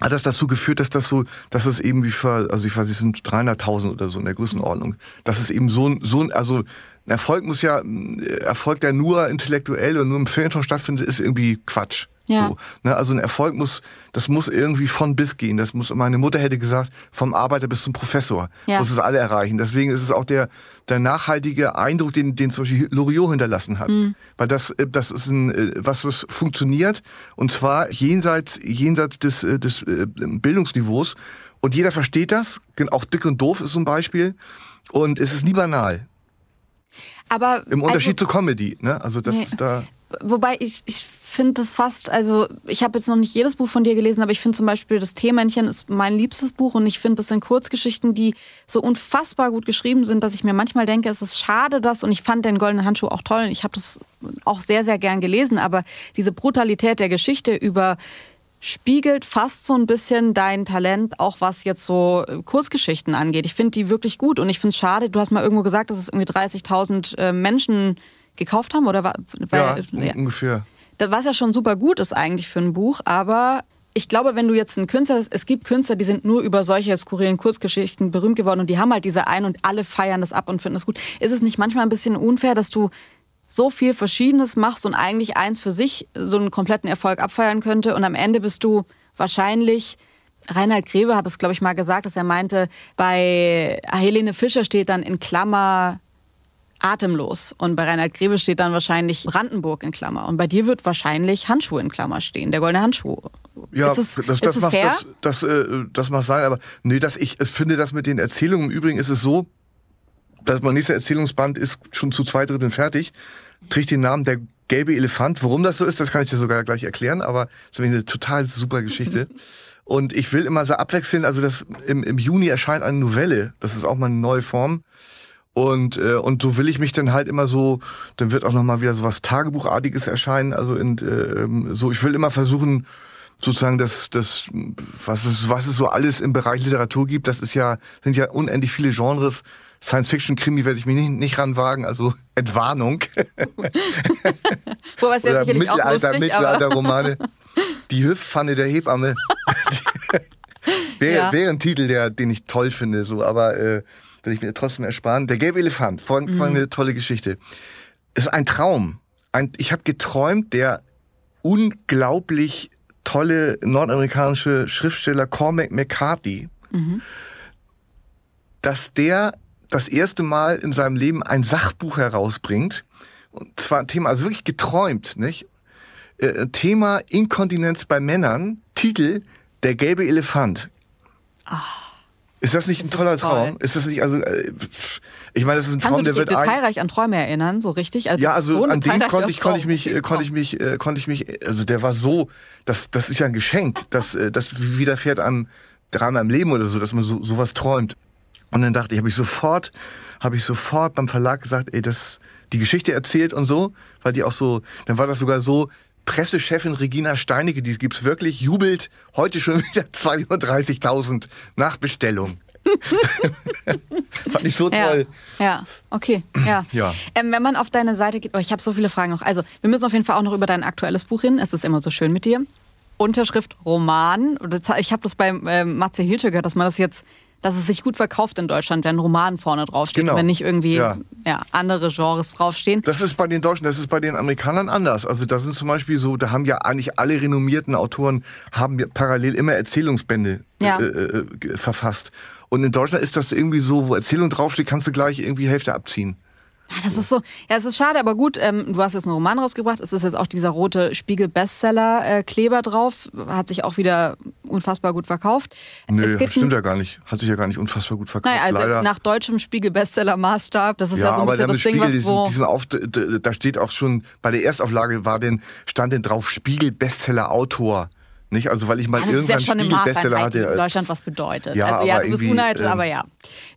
hat das dazu geführt, dass das so, dass es eben wie für, also ich weiß, es sind 300.000 oder so in der Größenordnung. Das ist eben so ein, so ein, also ein Erfolg muss ja, ein Erfolg, der nur intellektuell und nur im Feuilleton stattfindet, ist irgendwie Quatsch. Ja. So, ne? Also ein Erfolg muss, das muss irgendwie von bis gehen. Das muss, meine Mutter hätte gesagt, vom Arbeiter bis zum Professor. Ja. Muss es alle erreichen. Deswegen ist es auch der, der nachhaltige Eindruck, den, den zum Beispiel Loriot hinterlassen hat. Mhm. Weil das, äh, das ist ein, äh, was, was funktioniert. Und zwar jenseits, jenseits des, äh, des äh, Bildungsniveaus. Und jeder versteht das. Auch dick und doof ist so ein Beispiel. Und es ist nie banal. Aber Im Unterschied also, zu Comedy. Ne? Also das Nee. da. Wobei ich, ich finde das fast, also ich habe jetzt noch nicht jedes Buch von dir gelesen, aber ich finde zum Beispiel das Teemännchen ist mein liebstes Buch und ich finde, das sind Kurzgeschichten, die so unfassbar gut geschrieben sind, dass ich mir manchmal denke, es ist schade, dass, und ich fand den Goldenen Handschuh auch toll und ich habe das auch sehr, sehr gern gelesen, aber diese Brutalität der Geschichte über spiegelt fast so ein bisschen dein Talent, auch was jetzt so äh, Kurzgeschichten angeht. Ich finde die wirklich gut und ich finde es schade, du hast mal irgendwo gesagt, dass es irgendwie 30.000 äh, Menschen gekauft haben oder war, Ja, weil- un- ungefähr. das, was ja schon super gut ist eigentlich für ein Buch, aber ich glaube, wenn du jetzt ein Künstler bist, es gibt Künstler, die sind nur über solche skurrilen Kurzgeschichten berühmt geworden und die haben halt diese ein und alle feiern das ab und finden es gut. Ist es nicht manchmal ein bisschen unfair, dass du so viel Verschiedenes machst und eigentlich eins für sich so einen kompletten Erfolg abfeiern könnte und am Ende bist du wahrscheinlich Reinhard Grebe hat es, glaube ich, mal gesagt, dass er meinte, bei Helene Fischer steht dann in Klammer atemlos. Und bei Reinhard Grebe steht dann wahrscheinlich Brandenburg in Klammer. Und bei dir wird wahrscheinlich Handschuh in Klammer stehen, der goldene Handschuh. Ja, es, das, ist das, fair? das, das, äh, das mag sein, aber nee, dass ich äh, finde, dass mit den Erzählungen, im Übrigen ist es so, dass mein nächster Erzählungsband ist schon zu zwei Dritteln fertig, trägt den Namen der gelbe Elefant. Warum das so ist, das kann ich dir sogar gleich erklären, aber es ist eine total super Geschichte. (laughs) Und ich will immer so abwechseln, also das im, im Juni erscheint eine Novelle, das ist auch mal eine neue Form. Und, äh, und so will ich mich dann halt immer so, dann wird auch nochmal wieder so was Tagebuchartiges erscheinen. Also in, äh, ähm, so, ich will immer versuchen, sozusagen das, das, was es, was es so alles im Bereich Literatur gibt, das ist ja, sind ja unendlich viele Genres. Science Fiction, Krimi werde ich mich nicht, nicht ranwagen, also (laughs) Entwarnung. Wobei es ja Oder sicherlich auch Mittelalter, lustig, Mittelalter-Romane. (laughs) Die Hüftpfanne der Hebamme. (laughs) wäre, Ja. wäre ein Titel, der, den ich toll finde, so, aber äh, will ich mir trotzdem ersparen. Der gelbe Elefant, Mhm. folgende, folgende tolle Geschichte. Ist ein Traum. Ein, ich habe geträumt, der unglaublich tolle nordamerikanische Schriftsteller Cormac McCarthy, Mhm. dass der das erste Mal in seinem Leben ein Sachbuch herausbringt. Und zwar ein Thema, also wirklich geträumt, nicht? Äh, Thema Inkontinenz bei Männern, Titel Der gelbe Elefant. ist das nicht ein das toller toll. Traum? Ist das nicht, also, äh, ich meine, das ist ein Kannst Traum, der wird detailreich an Träume erinnern, so richtig? Also ja, also so an den konnte ich, konnte ich mich, äh, konnte ich mich, äh, konnte ich mich, also der war so, das, das ist ja ein Geschenk, das, äh, das widerfährt einem dreimal im Leben oder so, dass man so sowas träumt. Und dann dachte ich, habe ich sofort, habe ich sofort beim Verlag gesagt, ey, das, die Geschichte erzählt und so, weil die auch so, dann war das sogar so, Pressechefin Regina Steinecke, die gibt's wirklich, jubelt heute schon (laughs) wieder 230.000 Nachbestellung. (laughs) Fand ich so Ja, toll. ja, okay, ja. (clears throat) Ja. Ähm, wenn man auf deine Seite geht, oh, ich habe so viele Fragen noch. Also, wir müssen auf jeden Fall auch noch über dein aktuelles Buch hin. Es ist immer so schön mit dir. Unterschrift Roman. Ich habe das bei ähm, Matze Hilsche gehört, dass man das jetzt, dass es sich gut verkauft in Deutschland, wenn Roman vorne draufsteht, Genau. wenn nicht irgendwie Ja. ja. andere Genres draufstehen. Das ist bei den Deutschen, das ist bei den Amerikanern anders. Also da sind zum Beispiel so, da haben ja eigentlich alle renommierten Autoren haben ja parallel immer Erzählungsbände Ja. äh, äh, verfasst. Und in Deutschland ist das irgendwie so, wo Erzählung draufsteht, kannst du gleich irgendwie Hälfte abziehen. Ja, das ist so, ja, es ist schade, aber gut, ähm, du hast jetzt einen Roman rausgebracht. Es ist jetzt auch dieser rote Spiegel-Bestseller-Kleber drauf. Hat sich auch wieder unfassbar gut verkauft. Nö, stimmt ja gar nicht. Hat sich ja gar nicht unfassbar gut verkauft. Naja, also leider. nach deutschem Spiegel-Bestseller-Maßstab, das ist ja, ja, so ein aber bisschen das Ding, Spiegel, was, diesen, wo... diesen Auf, da steht auch schon, bei der Erstauflage war denn, stand denn drauf Spiegel Bestseller Autor. Nicht? Also weil ich mal Ja, das ist ja irgendwann schon im Spiegel Maß Bestseller in hatte. äh, Deutschland was bedeutet. Ja, also ja, aber du bist uneitel, ähm, aber ja.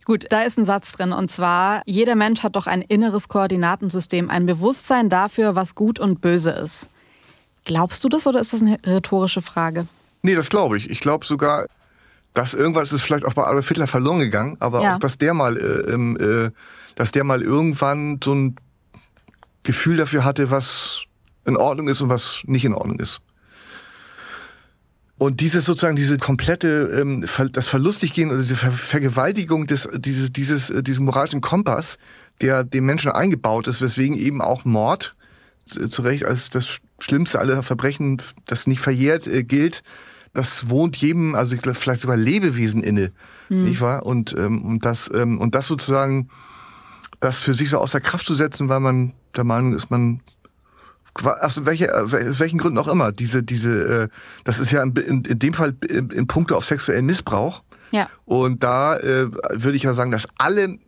Gut, da ist ein Satz drin und zwar, jeder Mensch hat doch ein inneres Koordinatensystem, ein Bewusstsein dafür, was gut und böse ist. Glaubst du das oder ist das eine rhetorische Frage? Nee, das glaube ich. Ich glaube sogar, dass irgendwas ist vielleicht auch bei Adolf Hitler verloren gegangen, aber Ja. auch, dass der mal, äh, äh, dass der mal irgendwann so ein Gefühl dafür hatte, was in Ordnung ist und was nicht in Ordnung ist. Und dieses sozusagen, diese komplette, ähm, das Verlustiggehen oder diese Ver Vergewaltigung des, dieses, dieses, äh, diesen moralischen Kompass, der dem Menschen eingebaut ist, weswegen eben auch Mord zu Recht als das schlimmste aller Verbrechen, das nicht verjährt, äh, gilt, das wohnt jedem, also vielleicht sogar Lebewesen inne, nicht wahr? Und, ähm, und das, ähm, und das sozusagen, das für sich so außer Kraft zu setzen, weil man der Meinung ist, man aus welche, äh, aus welchen Gründen auch immer, diese, diese, äh, das ist ja in, in, dem Fall in, in puncto auf sexuellen Missbrauch. Ja. Und da äh, würde ich ja sagen, dass alle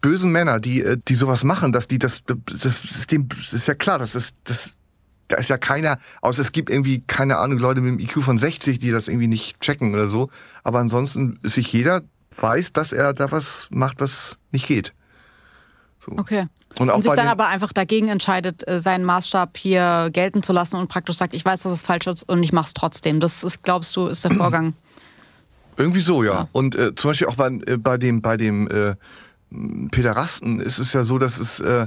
bösen Männer, die, äh, die sowas machen, dass die das, das System, das ist ja klar, das ist, das, da ist ja keiner, außer es gibt irgendwie, keine Ahnung, Leute mit einem IQ von 60, die das irgendwie nicht checken oder so. Aber ansonsten ist sich jeder weiß, dass er da was macht, was nicht geht. So. Okay. Und Und sich dann aber einfach dagegen entscheidet, äh, seinen Maßstab hier gelten zu lassen und praktisch sagt, ich weiß, dass es falsch ist und ich mach's trotzdem. Das ist, glaubst du, ist der (clears throat) Vorgang. Irgendwie so, ja. Und äh, zum Beispiel auch bei, äh, bei dem, bei dem äh, Pederasten ist es ja so, dass es, äh,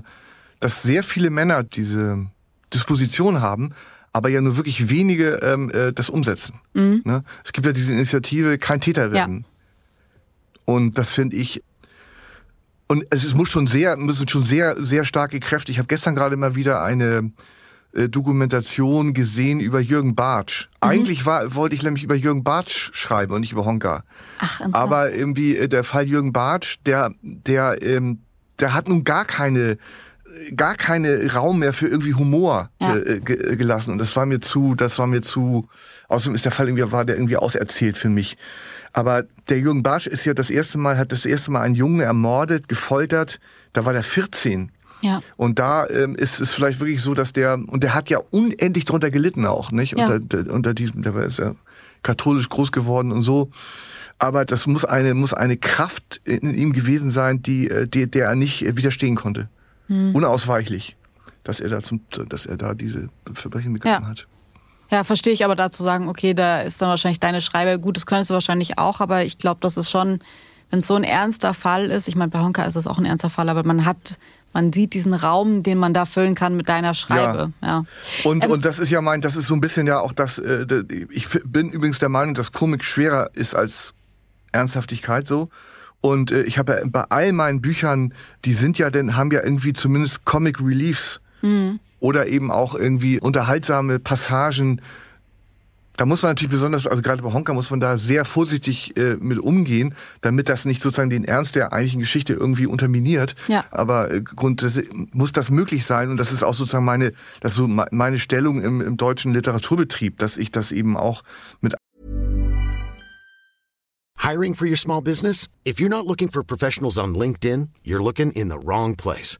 dass sehr viele Männer diese Disposition haben, aber ja nur wirklich wenige ähm, äh, das umsetzen. Ne? Es gibt ja diese Initiative, kein Täter werden. Und das finde ich. Und es muss schon sehr, müssen schon sehr, sehr starke Kräfte. Ich habe gestern gerade mal wieder eine äh, Dokumentation gesehen über Jürgen Bartsch. Eigentlich war, wollte ich nämlich über Jürgen Bartsch schreiben und nicht über Honka. Ach, Aber irgendwie äh, der Fall Jürgen Bartsch, der, der, ähm, der hat nun gar keine, gar keine Raum mehr für irgendwie Humor Ja. äh, ge gelassen. Und das war mir zu, das war mir zu, außerdem ist der Fall irgendwie, war der irgendwie auserzählt für mich. Aber der Jürgen Bartsch ist ja das erste Mal, hat das erste Mal einen Jungen ermordet, gefoltert. Da war der 14. Ja. Und da ähm, ist es vielleicht wirklich so, dass der, und der hat ja unendlich drunter gelitten auch, nicht? Ja. Unter, der- unter diesem, der war ist ja katholisch groß geworden und so. Aber das muss eine, muss eine Kraft in ihm gewesen sein, die, äh, die der er nicht äh, widerstehen konnte. Hm. Unausweichlich, dass er da zum, dass er da diese Verbrechen begangen Ja. hat. Ja, verstehe ich aber da zu sagen, okay, da ist dann wahrscheinlich deine Schreibe. Gut, das könntest du wahrscheinlich auch, aber ich glaube, das ist schon, wenn es so ein ernster Fall ist, ich meine, bei Honka ist es auch ein ernster Fall, aber man hat, man sieht diesen Raum, den man da füllen kann mit deiner Schreibe. Ja. Und, Ähm, und das ist ja mein, das ist so ein bisschen ja auch das, äh, ich bin übrigens der Meinung, dass Komik schwerer ist als Ernsthaftigkeit so. Und äh, ich habe ja bei all meinen Büchern, die sind ja denn, haben ja irgendwie zumindest Comic Reliefs oder eben auch irgendwie unterhaltsame Passagen. Da muss man natürlich besonders, also gerade bei Honka muss man da sehr vorsichtig äh, mit umgehen, damit das nicht sozusagen den Ernst der eigentlichen Geschichte irgendwie unterminiert. Ja. Aber äh, grundsätzlich muss das möglich sein und das ist auch sozusagen meine, das so me- meine Stellung im, im deutschen Literaturbetrieb, dass ich das eben auch mit Hiring for your small business? If you're not looking for professionals on LinkedIn, you're looking in the wrong place.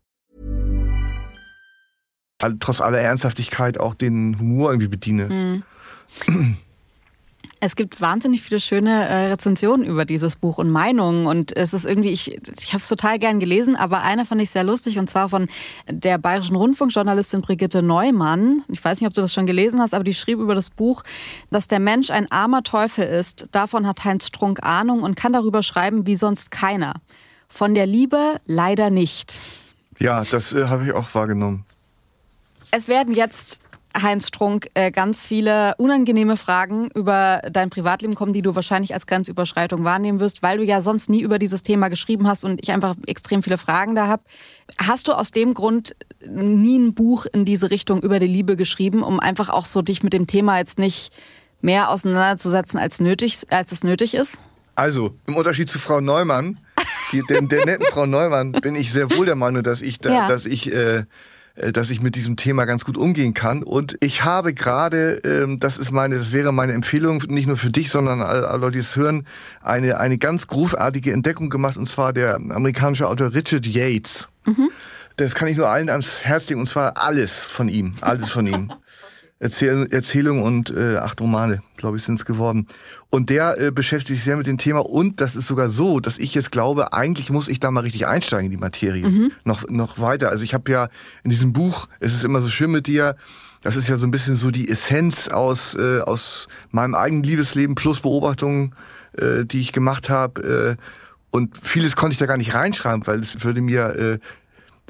Trotz aller Ernsthaftigkeit auch den Humor irgendwie bediene. Es gibt wahnsinnig viele schöne äh, Rezensionen über dieses Buch und Meinungen und es ist irgendwie, ich, ich habe es total gern gelesen, aber eine fand ich sehr lustig und zwar von der bayerischen Rundfunkjournalistin Brigitte Neumann. Ich weiß nicht, ob du das schon gelesen hast, aber die schrieb über das Buch, dass der Mensch ein armer Teufel ist. Davon hat Heinz Strunk Ahnung und kann darüber schreiben wie sonst keiner. Von der Liebe leider nicht. Ja, das äh, habe ich auch wahrgenommen. Es werden jetzt, Heinz Strunk, äh, ganz viele unangenehme Fragen über dein Privatleben kommen, die du wahrscheinlich als Grenzüberschreitung wahrnehmen wirst, weil du ja sonst nie über dieses Thema geschrieben hast und ich einfach extrem viele Fragen da habe. Hast du aus dem Grund nie ein Buch in diese Richtung über die Liebe geschrieben, um einfach auch so dich mit dem Thema jetzt nicht mehr auseinanderzusetzen, als, nötig, als es nötig ist? Also, im Unterschied zu Frau Neumann, die, der, der netten Frau Neumann, bin ich sehr wohl der Meinung, dass ich, da, Ja. dass ich äh, äh, dass ich mit diesem Thema ganz gut umgehen kann. Und ich habe gerade, ähm, das ist meine, das wäre meine Empfehlung, nicht nur für dich, sondern alle, alle Leute, die es hören, eine, eine ganz großartige Entdeckung gemacht, und zwar der amerikanische Autor Richard Yates. Mhm. Das kann ich nur allen ans Herz legen, und zwar alles von ihm, alles von ihm. (laughs) Erzähl Erzählung und äh, acht Romane, glaube ich, sind es geworden. Und der äh, beschäftigt sich sehr mit dem Thema und das ist sogar so, dass ich jetzt glaube, eigentlich muss ich da mal richtig einsteigen in die Materie. Mhm. Noch, noch weiter. Also ich habe ja in diesem Buch, es ist immer so schön mit dir, das ist ja so ein bisschen so die Essenz aus, äh, aus meinem eigenen Liebesleben plus Beobachtungen, äh, die ich gemacht habe. Äh, und vieles konnte ich da gar nicht reinschreiben, weil es würde mir äh,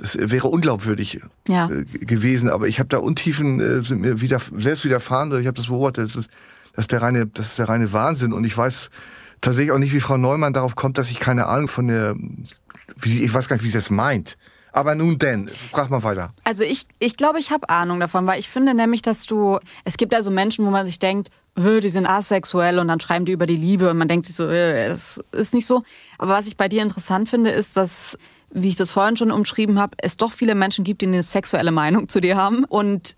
das wäre unglaubwürdig ja. Äh, gewesen. Aber ich habe da Untiefen äh, sind mir wieder selbst widerfahren oder ich habe das beobachtet. Das ist, das ist der reine, das ist der reine Wahnsinn. Und ich weiß tatsächlich auch nicht, wie Frau Neumann darauf kommt, dass ich keine Ahnung von der, wie, ich weiß gar nicht, wie sie das meint. Aber nun denn, frag mal weiter. Also ich, ich glaube, ich habe Ahnung davon, weil ich finde nämlich, dass du, es gibt ja so Menschen, wo man sich denkt, die sind asexuell und dann schreiben die über die Liebe und man denkt sich so, das ist nicht so. Aber was ich bei dir interessant finde, ist, dass wie ich das vorhin schon umschrieben habe, es doch viele Menschen gibt, die eine sexuelle Meinung zu dir haben und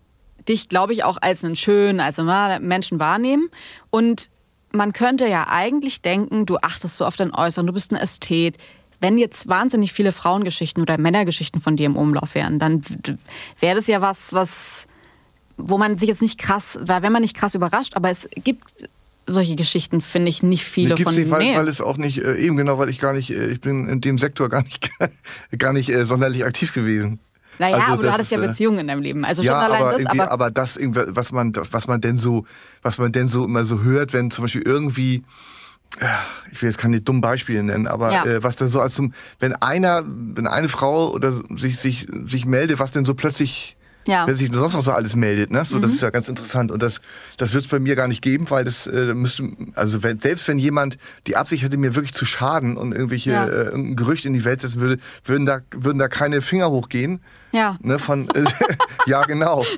dich, glaube ich, auch als einen schönen, als einen Menschen wahrnehmen. Und man könnte ja eigentlich denken, du achtest so auf dein Äußeren, du bist ein Ästhet. Wenn jetzt wahnsinnig viele Frauengeschichten oder Männergeschichten von dir im Umlauf wären, dann wäre das ja was, was, wo man sich jetzt nicht krass, wenn man nicht krass überrascht, aber es gibt solche Geschichten finde ich nicht viele nee, von nicht, weil, weil es auch nicht äh, eben genau, weil ich gar nicht, äh, ich bin in dem Sektor gar nicht (laughs) gar nicht äh, sonderlich aktiv gewesen. Naja, also, aber du hattest ist, ja äh, Beziehungen in deinem Leben. Also schon ja, allein aber das, aber, aber das, was man, was man denn so, was man denn so immer so hört, wenn zum Beispiel irgendwie, äh, ich will jetzt keine dummen Beispiele nennen, aber ja. äh, was da so als zum, wenn einer, wenn eine Frau oder sich sich sich meldet, was denn so plötzlich ja. wer sich sonst noch so alles meldet. Ne? So, mhm. Das ist ja ganz interessant. Und das, das wird es bei mir gar nicht geben, weil das äh, müsste, also wenn, selbst wenn jemand die Absicht hätte, mir wirklich zu schaden und irgendwelche ja. äh, Gerücht in die Welt setzen würde, würden da, würden da keine Finger hochgehen. Ja. Ne, von, äh, (laughs) ja, genau. (laughs)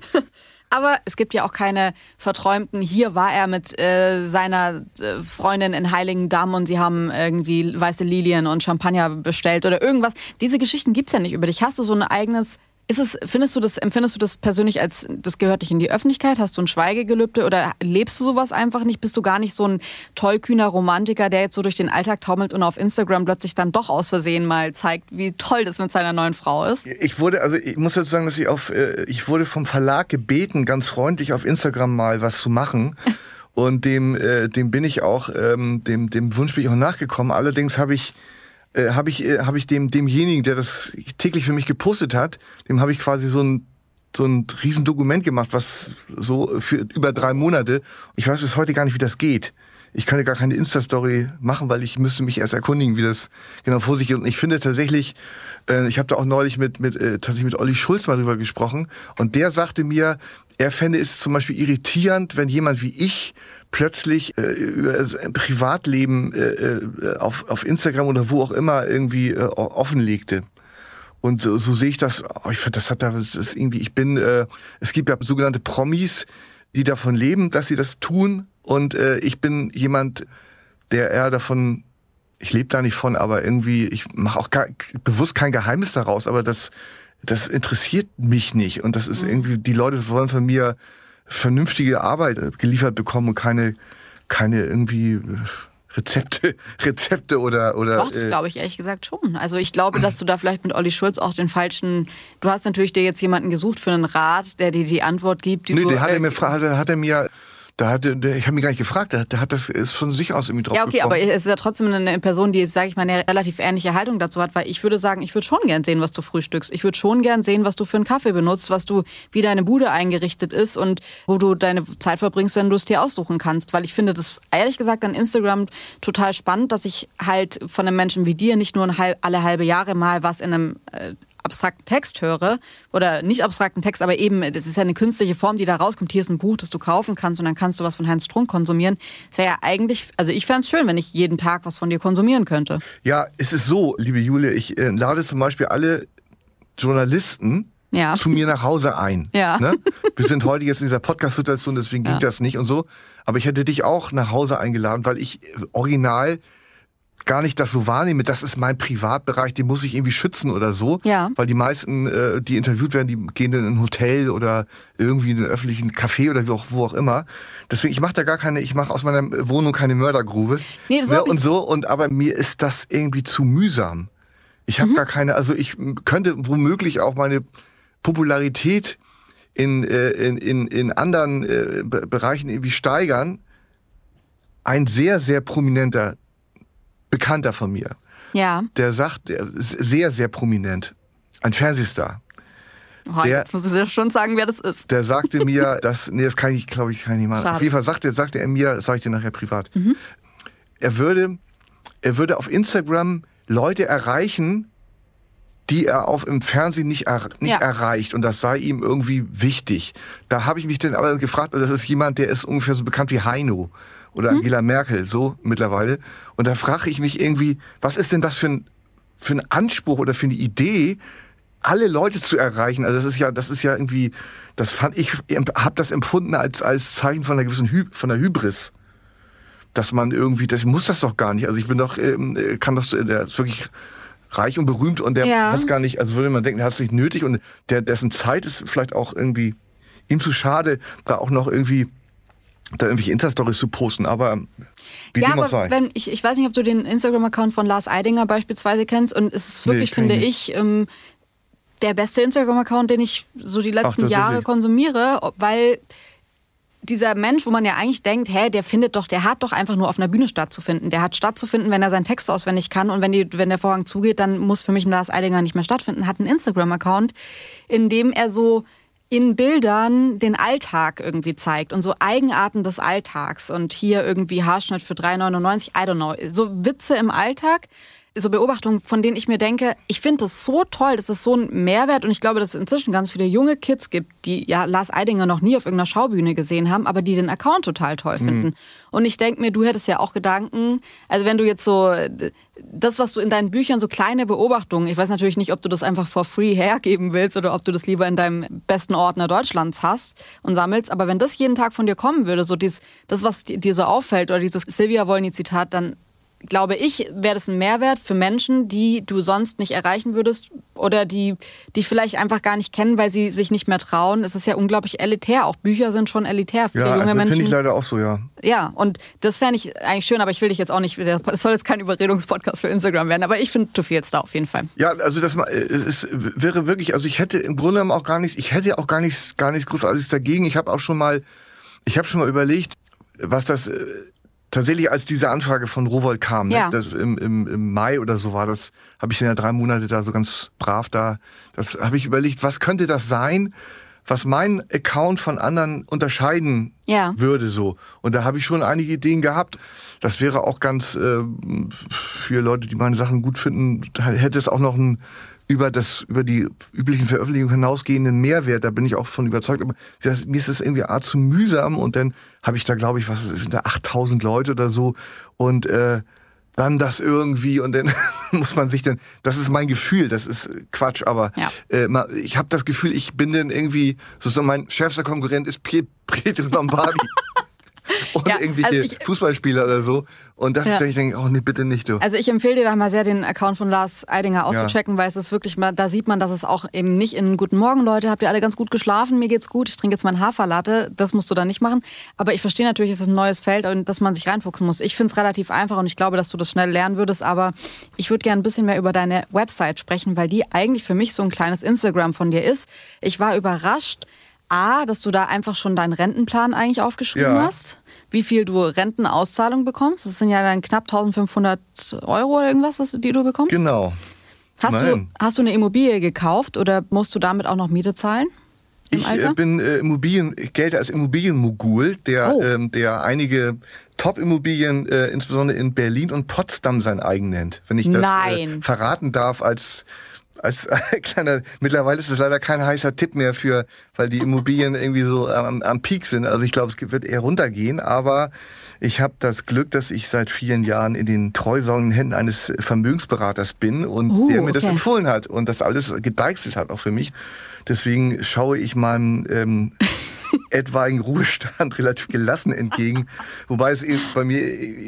Aber es gibt ja auch keine verträumten, hier war er mit äh, seiner äh, Freundin in Heiligen Damm und sie haben irgendwie weiße Lilien und Champagner bestellt oder irgendwas. Diese Geschichten gibt's ja nicht über dich. Hast du so ein eigenes ist es, findest du das, empfindest du das persönlich als, das gehört dich in die Öffentlichkeit? Hast du ein Schweigegelübde oder lebst du sowas einfach nicht? Bist du gar nicht so ein tollkühner Romantiker, der jetzt so durch den Alltag taumelt und auf Instagram plötzlich dann doch aus Versehen mal zeigt, wie toll das mit seiner neuen Frau ist? Ich wurde, also ich muss dazu sagen, dass ich auf, äh, ich wurde vom Verlag gebeten, ganz freundlich auf Instagram mal was zu machen. (laughs) Und dem, äh, dem bin ich auch, ähm, dem, dem Wunsch bin ich auch nachgekommen. Allerdings habe ich äh, habe ich, äh, hab ich dem, demjenigen, der das täglich für mich gepostet hat, dem habe ich quasi so ein so ein Riesendokument gemacht, was so für über drei Monate. Ich weiß bis heute gar nicht, wie das geht. Ich kann ja gar keine Insta-Story machen, weil ich müsste mich erst erkundigen, wie das genau vor sich geht. Und ich finde tatsächlich, äh, ich habe da auch neulich mit, mit äh, tatsächlich mit Olli Schulz mal drüber gesprochen. Und der sagte mir, er fände es zum Beispiel irritierend, wenn jemand wie ich plötzlich äh, über sein Privatleben äh, äh, auf, auf Instagram oder wo auch immer irgendwie äh, offenlegte. Und so, so sehe ich das. Oh, ich finde, das hat da, das ist irgendwie, ich bin, äh, es gibt ja sogenannte Promis, die davon leben, dass sie das tun. Und äh, ich bin jemand, der eher davon, ich lebe da nicht von, aber irgendwie, ich mache auch gar, bewusst kein Geheimnis daraus, aber das, das interessiert mich nicht. Und das ist mhm. irgendwie, die Leute wollen von mir vernünftige Arbeit geliefert bekommen und keine, keine irgendwie äh, Rezepte, (laughs) Rezepte oder oder. Doch, das äh, glaube ich ehrlich gesagt schon. Also ich glaube, dass du da vielleicht mit Olli Schulz auch den falschen. Du hast natürlich dir jetzt jemanden gesucht für einen Rat, der dir die Antwort gibt. Die nee, du, der hat er mir hat er, hat er mir da hat ich habe mich gar nicht gefragt, der, der hat das ist von sich aus irgendwie drauf Ja, okay, gekommen. aber es ist ja trotzdem eine Person, die, sage ich mal, eine relativ ähnliche Haltung dazu hat, weil ich würde sagen, ich würde schon gern sehen, was du frühstückst. Ich würde schon gern sehen, was du für einen Kaffee benutzt, was du, wie deine Bude eingerichtet ist und wo du deine Zeit verbringst, wenn du es dir aussuchen kannst. Weil ich finde das ehrlich gesagt an Instagram total spannend, dass ich halt von einem Menschen wie dir nicht nur alle halbe Jahre mal was in einem äh, abstrakten Text höre oder nicht abstrakten Text, aber eben, das ist ja eine künstliche Form, die da rauskommt. Hier ist ein Buch, das du kaufen kannst und dann kannst du was von Heinz Strunk konsumieren. Das wäre ja eigentlich, also ich fände es schön, wenn ich jeden Tag was von dir konsumieren könnte. Ja, es ist so, liebe Julia, ich äh, lade zum Beispiel alle Journalisten ja. zu mir nach Hause ein. Ja. Ne? (laughs) Wir sind heute jetzt in dieser Podcast-Situation, deswegen ja. ging das nicht und so. Aber ich hätte dich auch nach Hause eingeladen, weil ich original gar nicht das so wahrnehme, das ist mein Privatbereich, den muss ich irgendwie schützen oder so. Ja. Weil die meisten, äh, die interviewt werden, die gehen in ein Hotel oder irgendwie in einen öffentlichen Café oder wie auch, wo auch immer. Deswegen, ich mache da gar keine, ich mache aus meiner Wohnung keine Mördergrube. Nee, so ne? Und so, und aber mir ist das irgendwie zu mühsam. Ich habe gar keine, also ich könnte womöglich auch meine Popularität in, äh, in, in, in anderen äh, Be- Bereichen irgendwie steigern. Ein sehr, sehr prominenter Bekannter von mir, Ja. der sagt, der sehr, sehr prominent, ein Fernsehstar, Oh, Der- jetzt musst du ja schon sagen, wer das ist. der sagte mir, (laughs) dass, nee, das kann ich, glaube ich, kann ich nicht machen. Schade. Mhm. Auf jeden Fall sagte, sagte er mir, das sage ich dir nachher privat, er würde, er würde auf Instagram Leute erreichen, die er auf im Fernsehen nicht, er, nicht Ja. erreicht und das sei ihm irgendwie wichtig. Da habe ich mich dann aber gefragt, das ist jemand, der ist ungefähr so bekannt wie Heino oder Mhm. Angela Merkel, so mittlerweile. Und da frage ich mich irgendwie, was ist denn das für ein, für ein Anspruch oder für eine Idee, alle Leute zu erreichen? Also das ist ja, das ist ja irgendwie, das fand ich, habe das empfunden als, als Zeichen von einer gewissen Hy von der Hybris dass man irgendwie, das muss das doch gar nicht. Also ich bin doch, ähm, äh, kann doch, der ist wirklich reich und berühmt und der Ja. hat gar nicht, also würde man denken, der hat es nicht nötig und der, dessen Zeit ist vielleicht auch irgendwie ihm zu schade, da auch noch irgendwie da irgendwelche Insta-Stories zu posten, aber wie ja, dem auch aber sei. wenn, ich, ich weiß nicht, ob du den Instagram-Account von Lars Eidinger beispielsweise kennst und es ist Nee, wirklich, ich finde ich, ähm, der beste Instagram-Account, den ich so die letzten tatsächlich? Jahre konsumiere, weil dieser Mensch, wo man ja eigentlich denkt, hä, der findet doch, der hat doch einfach nur auf einer Bühne stattzufinden. Der hat stattzufinden, wenn er seinen Text auswendig kann und wenn, die, wenn der Vorhang zugeht, dann muss für mich ein Lars Eidinger nicht mehr stattfinden. Hat einen Instagram-Account, in dem er so in Bildern den Alltag irgendwie zeigt und so Eigenarten des Alltags und hier irgendwie Haarschnitt für 3,99, I don't know, so Witze im Alltag, so Beobachtungen, von denen ich mir denke, ich finde das so toll, das ist so ein Mehrwert und ich glaube, dass es inzwischen ganz viele junge Kids gibt, die ja Lars Eidinger noch nie auf irgendeiner Schaubühne gesehen haben, aber die den Account total toll finden. Und ich denke mir, du hättest ja auch Gedanken, also wenn du jetzt so das, was du in deinen Büchern, so kleine Beobachtungen, ich weiß natürlich nicht, ob du das einfach for free hergeben willst oder ob du das lieber in deinem besten Ordner Deutschlands hast und sammelst, aber wenn das jeden Tag von dir kommen würde, so dies, das, was dir so auffällt oder dieses Silvia Wolny-Zitat, dann glaube ich, wäre das ein Mehrwert für Menschen, die du sonst nicht erreichen würdest oder die dich vielleicht einfach gar nicht kennen, weil sie sich nicht mehr trauen. Es ist ja unglaublich elitär. Auch Bücher sind schon elitär für ja, junge also Menschen. finde ich leider auch so, ja. Ja, und das fände ich eigentlich schön, aber ich will dich jetzt auch nicht, das soll jetzt kein Überredungspodcast für Instagram werden, aber ich finde, du fehlst da auf jeden Fall. Ja, also das ma- es wäre wirklich, also ich hätte im Grunde genommen auch gar nichts, ich hätte auch gar nichts, gar nichts Großartiges dagegen. Ich habe auch schon mal, ich habe schon mal überlegt, was das äh, tatsächlich als diese Anfrage von Rowold kam, Ja. ne? das, im, im, im Mai oder so war das, habe ich dann ja drei Monate da so ganz brav da, das habe ich überlegt, was könnte das sein, was mein Account von anderen unterscheiden Ja. würde so. Und da habe ich schon einige Ideen gehabt. Das wäre auch ganz äh, für Leute, die meine Sachen gut finden, hätte es auch noch ein über das über die üblichen Veröffentlichungen hinausgehenden Mehrwert. Da bin ich auch von überzeugt. Aber das, mir ist es irgendwie art zu mühsam und dann habe ich da glaube ich was sind da 8000 Leute oder so und äh, dann das irgendwie und dann (laughs) muss man sich dann, das ist mein Gefühl, das ist Quatsch, aber Ja. äh, ich habe das Gefühl, ich bin dann irgendwie, so, so mein schärfster Konkurrent ist Piet- (laughs) Pietro Lombardi. (laughs) Und Ja, irgendwelche also ich- Fußballspieler oder so. Und das Ja. ist ich denke, oh nee, bitte nicht, du. Also ich empfehle dir da mal sehr, den Account von Lars Eidinger auszuchecken, weil es ist wirklich mal, da sieht man, dass es auch eben nicht in Guten Morgen, Leute, habt ihr alle ganz gut geschlafen, mir geht's gut, ich trinke jetzt meinen Haferlatte, das musst du da nicht machen. Aber ich verstehe natürlich, es ist ein neues Feld und dass man sich reinfuchsen muss. Ich finde es relativ einfach und ich glaube, dass du das schnell lernen würdest, aber ich würde gerne ein bisschen mehr über deine Website sprechen, weil die eigentlich für mich so ein kleines Instagram von dir ist. Ich war überrascht, A, dass du da einfach schon deinen Rentenplan eigentlich aufgeschrieben Ja. hast wie viel du Rentenauszahlung bekommst. Das sind ja dann knapp 1500 Euro oder irgendwas, die du bekommst. genau. Hast du, hast du eine Immobilie gekauft oder musst du damit auch noch Miete zahlen? Ich Alter? äh, bin äh, Immobilien, ich gelte als Immobilienmogul, der, Oh. ähm, der einige Top-Immobilien, äh, insbesondere in Berlin und Potsdam sein eigen nennt. Wenn ich das. Äh, verraten darf als als (laughs) kleiner, mittlerweile ist es leider kein heißer Tipp mehr für, weil die Immobilien irgendwie so am, am Peak sind. Also ich glaube, es wird eher runtergehen, aber ich habe das Glück, dass ich seit vielen Jahren in den treusorgenden Händen eines Vermögensberaters bin und Uh, der mir das okay. empfohlen hat und das alles gedeichselt hat auch für mich. Deswegen schaue ich meinem ähm, (laughs) etwaigen Ruhestand (laughs) relativ gelassen entgegen. Wobei es eben bei mir,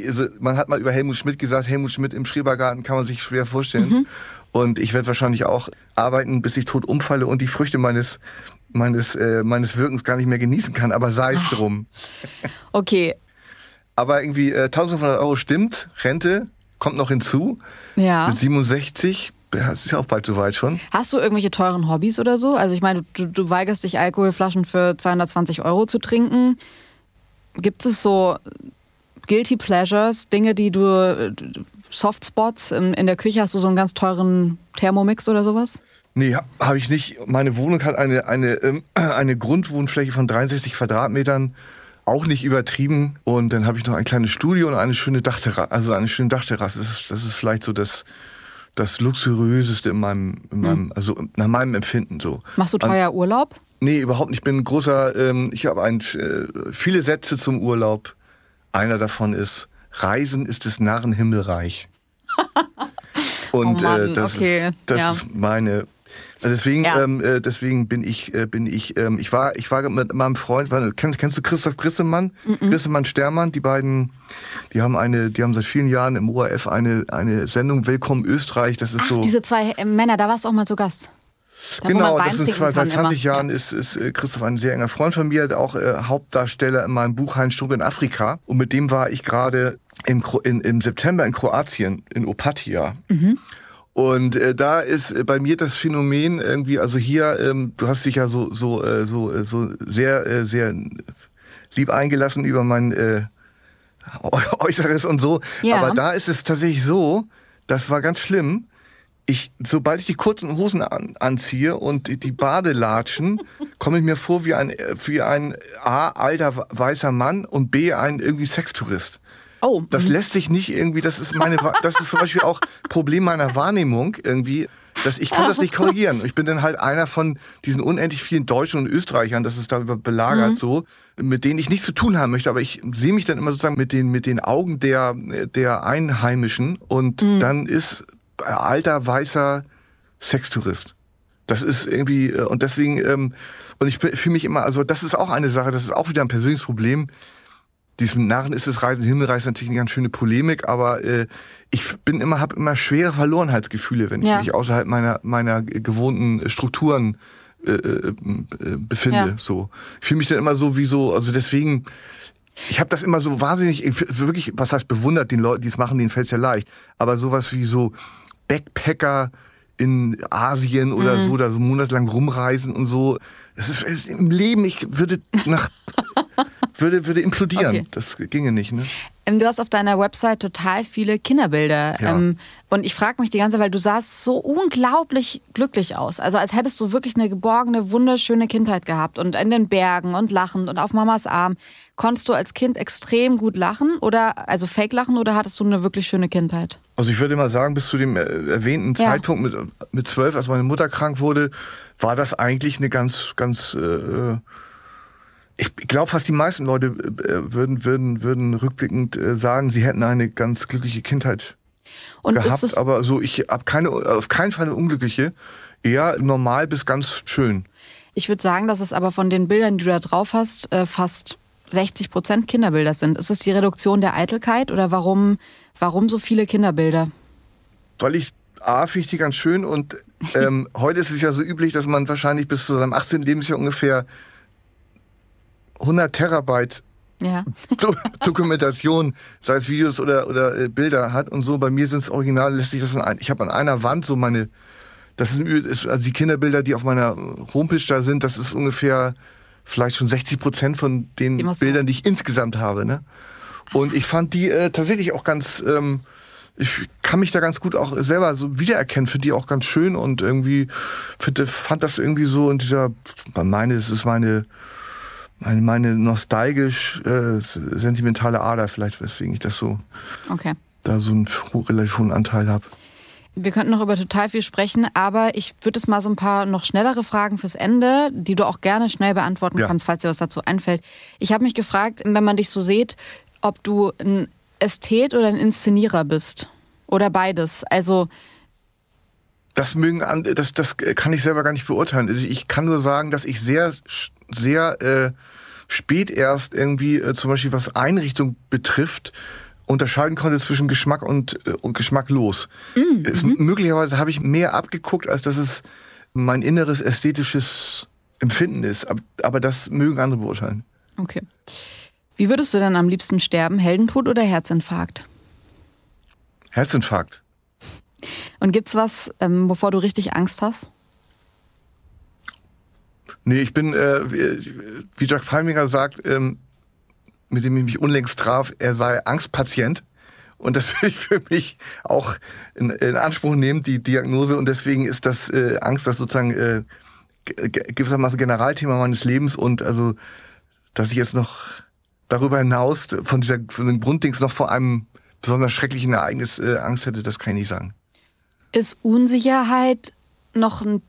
also man hat mal über Helmut Schmidt gesagt, Helmut Schmidt im Schrebergarten kann man sich schwer vorstellen. Mhm. Und ich werde wahrscheinlich auch arbeiten, bis ich tot umfalle und die Früchte meines meines äh, meines Wirkens gar nicht mehr genießen kann. Aber sei es drum. Okay. Aber irgendwie äh, 1500 Euro stimmt, Rente kommt noch hinzu. Ja. Mit 67 das ist ja auch bald soweit schon. Hast du irgendwelche teuren Hobbys oder so? Also ich meine, du, du weigerst dich, Alkoholflaschen für 220 Euro zu trinken. Gibt es so Guilty Pleasures, Dinge, die du, Softspots in, in der Küche, hast du so einen ganz teuren Thermomix oder sowas? Nee, habe ich nicht. Meine Wohnung hat eine, eine, ähm, (clears throat) eine Grundwohnfläche von 63 Quadratmetern auch nicht übertrieben. Und dann habe ich noch ein kleines Studio und eine schöne Dachterrasse. Also eine schöne Dachterrasse. Das ist, das ist vielleicht so das, das luxuriöseste in meinem, in meinem hm. also nach meinem Empfinden so. Machst du teuer Urlaub? Nee, überhaupt nicht. Ich bin ein großer, ähm, ich habe ein, äh, viele Sätze zum Urlaub. Einer davon ist, Reisen ist des Narren Himmelreich. (laughs) Und oh Mann, äh, das, okay. ist, das ja. ist meine Deswegen, ja. ähm, äh, deswegen bin ich, äh, bin ich, ähm, ich war, ich war mit meinem Freund, war, kennst, kennst du Christoph Grissemann? Mm -mm. Grissemann Stermann, die beiden, die haben eine, die haben seit vielen Jahren im ORF eine, eine Sendung Willkommen Österreich, das ist Ach, so. diese zwei äh, Männer, da warst du auch mal zu Gast. Da, genau, das sind zwei, seit 20 immer. Jahren ist, ist äh, Christoph ein sehr enger Freund von mir, auch äh, Hauptdarsteller in meinem Buch Heinz Strunk in Afrika. Und mit dem war ich gerade im, in, im September in Kroatien, in Opatia. Mhm. Und äh, da ist äh, bei mir das Phänomen irgendwie, also hier, ähm, du hast dich ja so so äh, so äh, so sehr äh, sehr lieb eingelassen über mein äh, Äußeres und so. Ja. Aber da ist es tatsächlich so, das war ganz schlimm. Ich, sobald ich die kurzen Hosen an, anziehe und die Badelatschen, komme ich mir vor wie ein, wie ein A, alter weißer Mann und B, ein irgendwie Sextourist. Oh. Das mhm. lässt sich nicht irgendwie, das ist meine, das ist zum Beispiel auch Problem meiner Wahrnehmung irgendwie. Dass ich kann das nicht korrigieren. Ich bin dann halt einer von diesen unendlich vielen Deutschen und Österreichern, das ist darüber belagert mhm. so, mit denen ich nichts zu tun haben möchte. Aber ich sehe mich dann immer sozusagen mit den, mit den Augen der, der Einheimischen und mhm. dann ist alter weißer Sextourist. Das ist irgendwie, äh, und deswegen, ähm, und ich fühle mich immer, also das ist auch eine Sache, das ist auch wieder ein persönliches Problem diesem Narren ist es Reisen Himmelreich natürlich eine ganz schöne Polemik, aber äh, ich bin immer habe immer schwere Verlorenheitsgefühle, wenn ich ja. mich außerhalb meiner meiner gewohnten Strukturen äh, äh, befinde. Ja. So, ich fühle mich dann immer so wie so, also deswegen. Ich habe das immer so wahnsinnig, wirklich, was heißt bewundert den Leuten, die es machen, denen fällt es ja leicht. Aber sowas wie so Backpacker in Asien oder mhm. so, da so monatelang rumreisen und so. Das ist, ist im Leben, ich würde nach (laughs) würde, würde implodieren. Okay. Das ginge nicht, ne? Ähm, du hast auf deiner Website total viele Kinderbilder. Ja. Ähm, und ich frage mich die ganze Zeit, weil du sahst so unglaublich glücklich aus. Also als hättest du wirklich eine geborgene, wunderschöne Kindheit gehabt. Und in den Bergen und lachend und auf Mamas Arm. Konntest du als Kind extrem gut lachen oder also fake lachen oder hattest du eine wirklich schöne Kindheit? Also ich würde mal sagen, bis zu dem äh, erwähnten ja. Zeitpunkt mit, mit zwölf, als meine Mutter krank wurde, war das eigentlich eine ganz, ganz äh, ich glaube, fast die meisten Leute äh, würden, würden, würden rückblickend äh, sagen, sie hätten eine ganz glückliche Kindheit und gehabt. Aber so, ich habe keine, auf keinen Fall eine unglückliche. Eher normal bis ganz schön. Ich würde sagen, dass es aber von den Bildern, die du da drauf hast, äh, fast 60 Prozent Kinderbilder sind. Ist es die Reduktion der Eitelkeit oder warum, warum so viele Kinderbilder? Weil ich A, finde ich die ganz schön und ähm, (laughs) heute ist es ja so üblich, dass man wahrscheinlich bis zu seinem 18. Lebensjahr ungefähr 100 Terabyte ja. (laughs) Dokumentation, sei es Videos oder, oder äh, Bilder hat und so. Bei mir sind es original, lässt sich das an, ich habe an einer Wand so meine, das sind also die Kinderbilder, die auf meiner Homepage da sind, das ist ungefähr vielleicht schon 60 Prozent von den Bildern, die ich insgesamt habe. Ne? Und ich fand die äh, tatsächlich auch ganz, ähm, ich kann mich da ganz gut auch selber so wiedererkennen, finde die auch ganz schön und irgendwie find, fand das irgendwie so in dieser, meine, es ist meine meine, meine nostalgisch äh, sentimentale Ader vielleicht, weswegen ich das so okay. da so einen relativ hohen Anteil habe. Wir könnten noch über total viel sprechen, aber ich würde es mal so ein paar noch schnellere Fragen fürs Ende, die du auch gerne schnell beantworten ja. kannst, falls dir was dazu einfällt. Ich habe mich gefragt, wenn man dich so sieht, ob du ein Ästhet oder ein Inszenierer bist. Oder beides. Also Das mögen das, das kann ich selber gar nicht beurteilen. Also ich kann nur sagen, dass ich sehr, sehr äh, spät erst irgendwie, äh, zum Beispiel was Einrichtung betrifft, unterscheiden konnte zwischen Geschmack und, äh, und geschmacklos. Mm, es, mhm. Möglicherweise habe ich mehr abgeguckt, als dass es mein inneres ästhetisches Empfinden ist. Aber, aber das mögen andere beurteilen. Okay. Wie würdest du denn am liebsten sterben? Heldentod oder Herzinfarkt? Herzinfarkt. Und gibt's was, ähm, wovor du richtig Angst hast? Nee, ich bin, äh, wie Jack Palminger sagt, ähm, mit dem ich mich unlängst traf, er sei Angstpatient. Und das (laughs) will ich für mich auch in, in Anspruch nehmen, die Diagnose. Und deswegen ist das äh, Angst das sozusagen äh, gewissermaßen Generalthema meines Lebens. Und also, dass ich jetzt noch darüber hinaus von dieser von dem Grunddings noch vor einem besonders schrecklichen Ereignis äh, Angst hätte, das kann ich nicht sagen. Ist Unsicherheit noch ein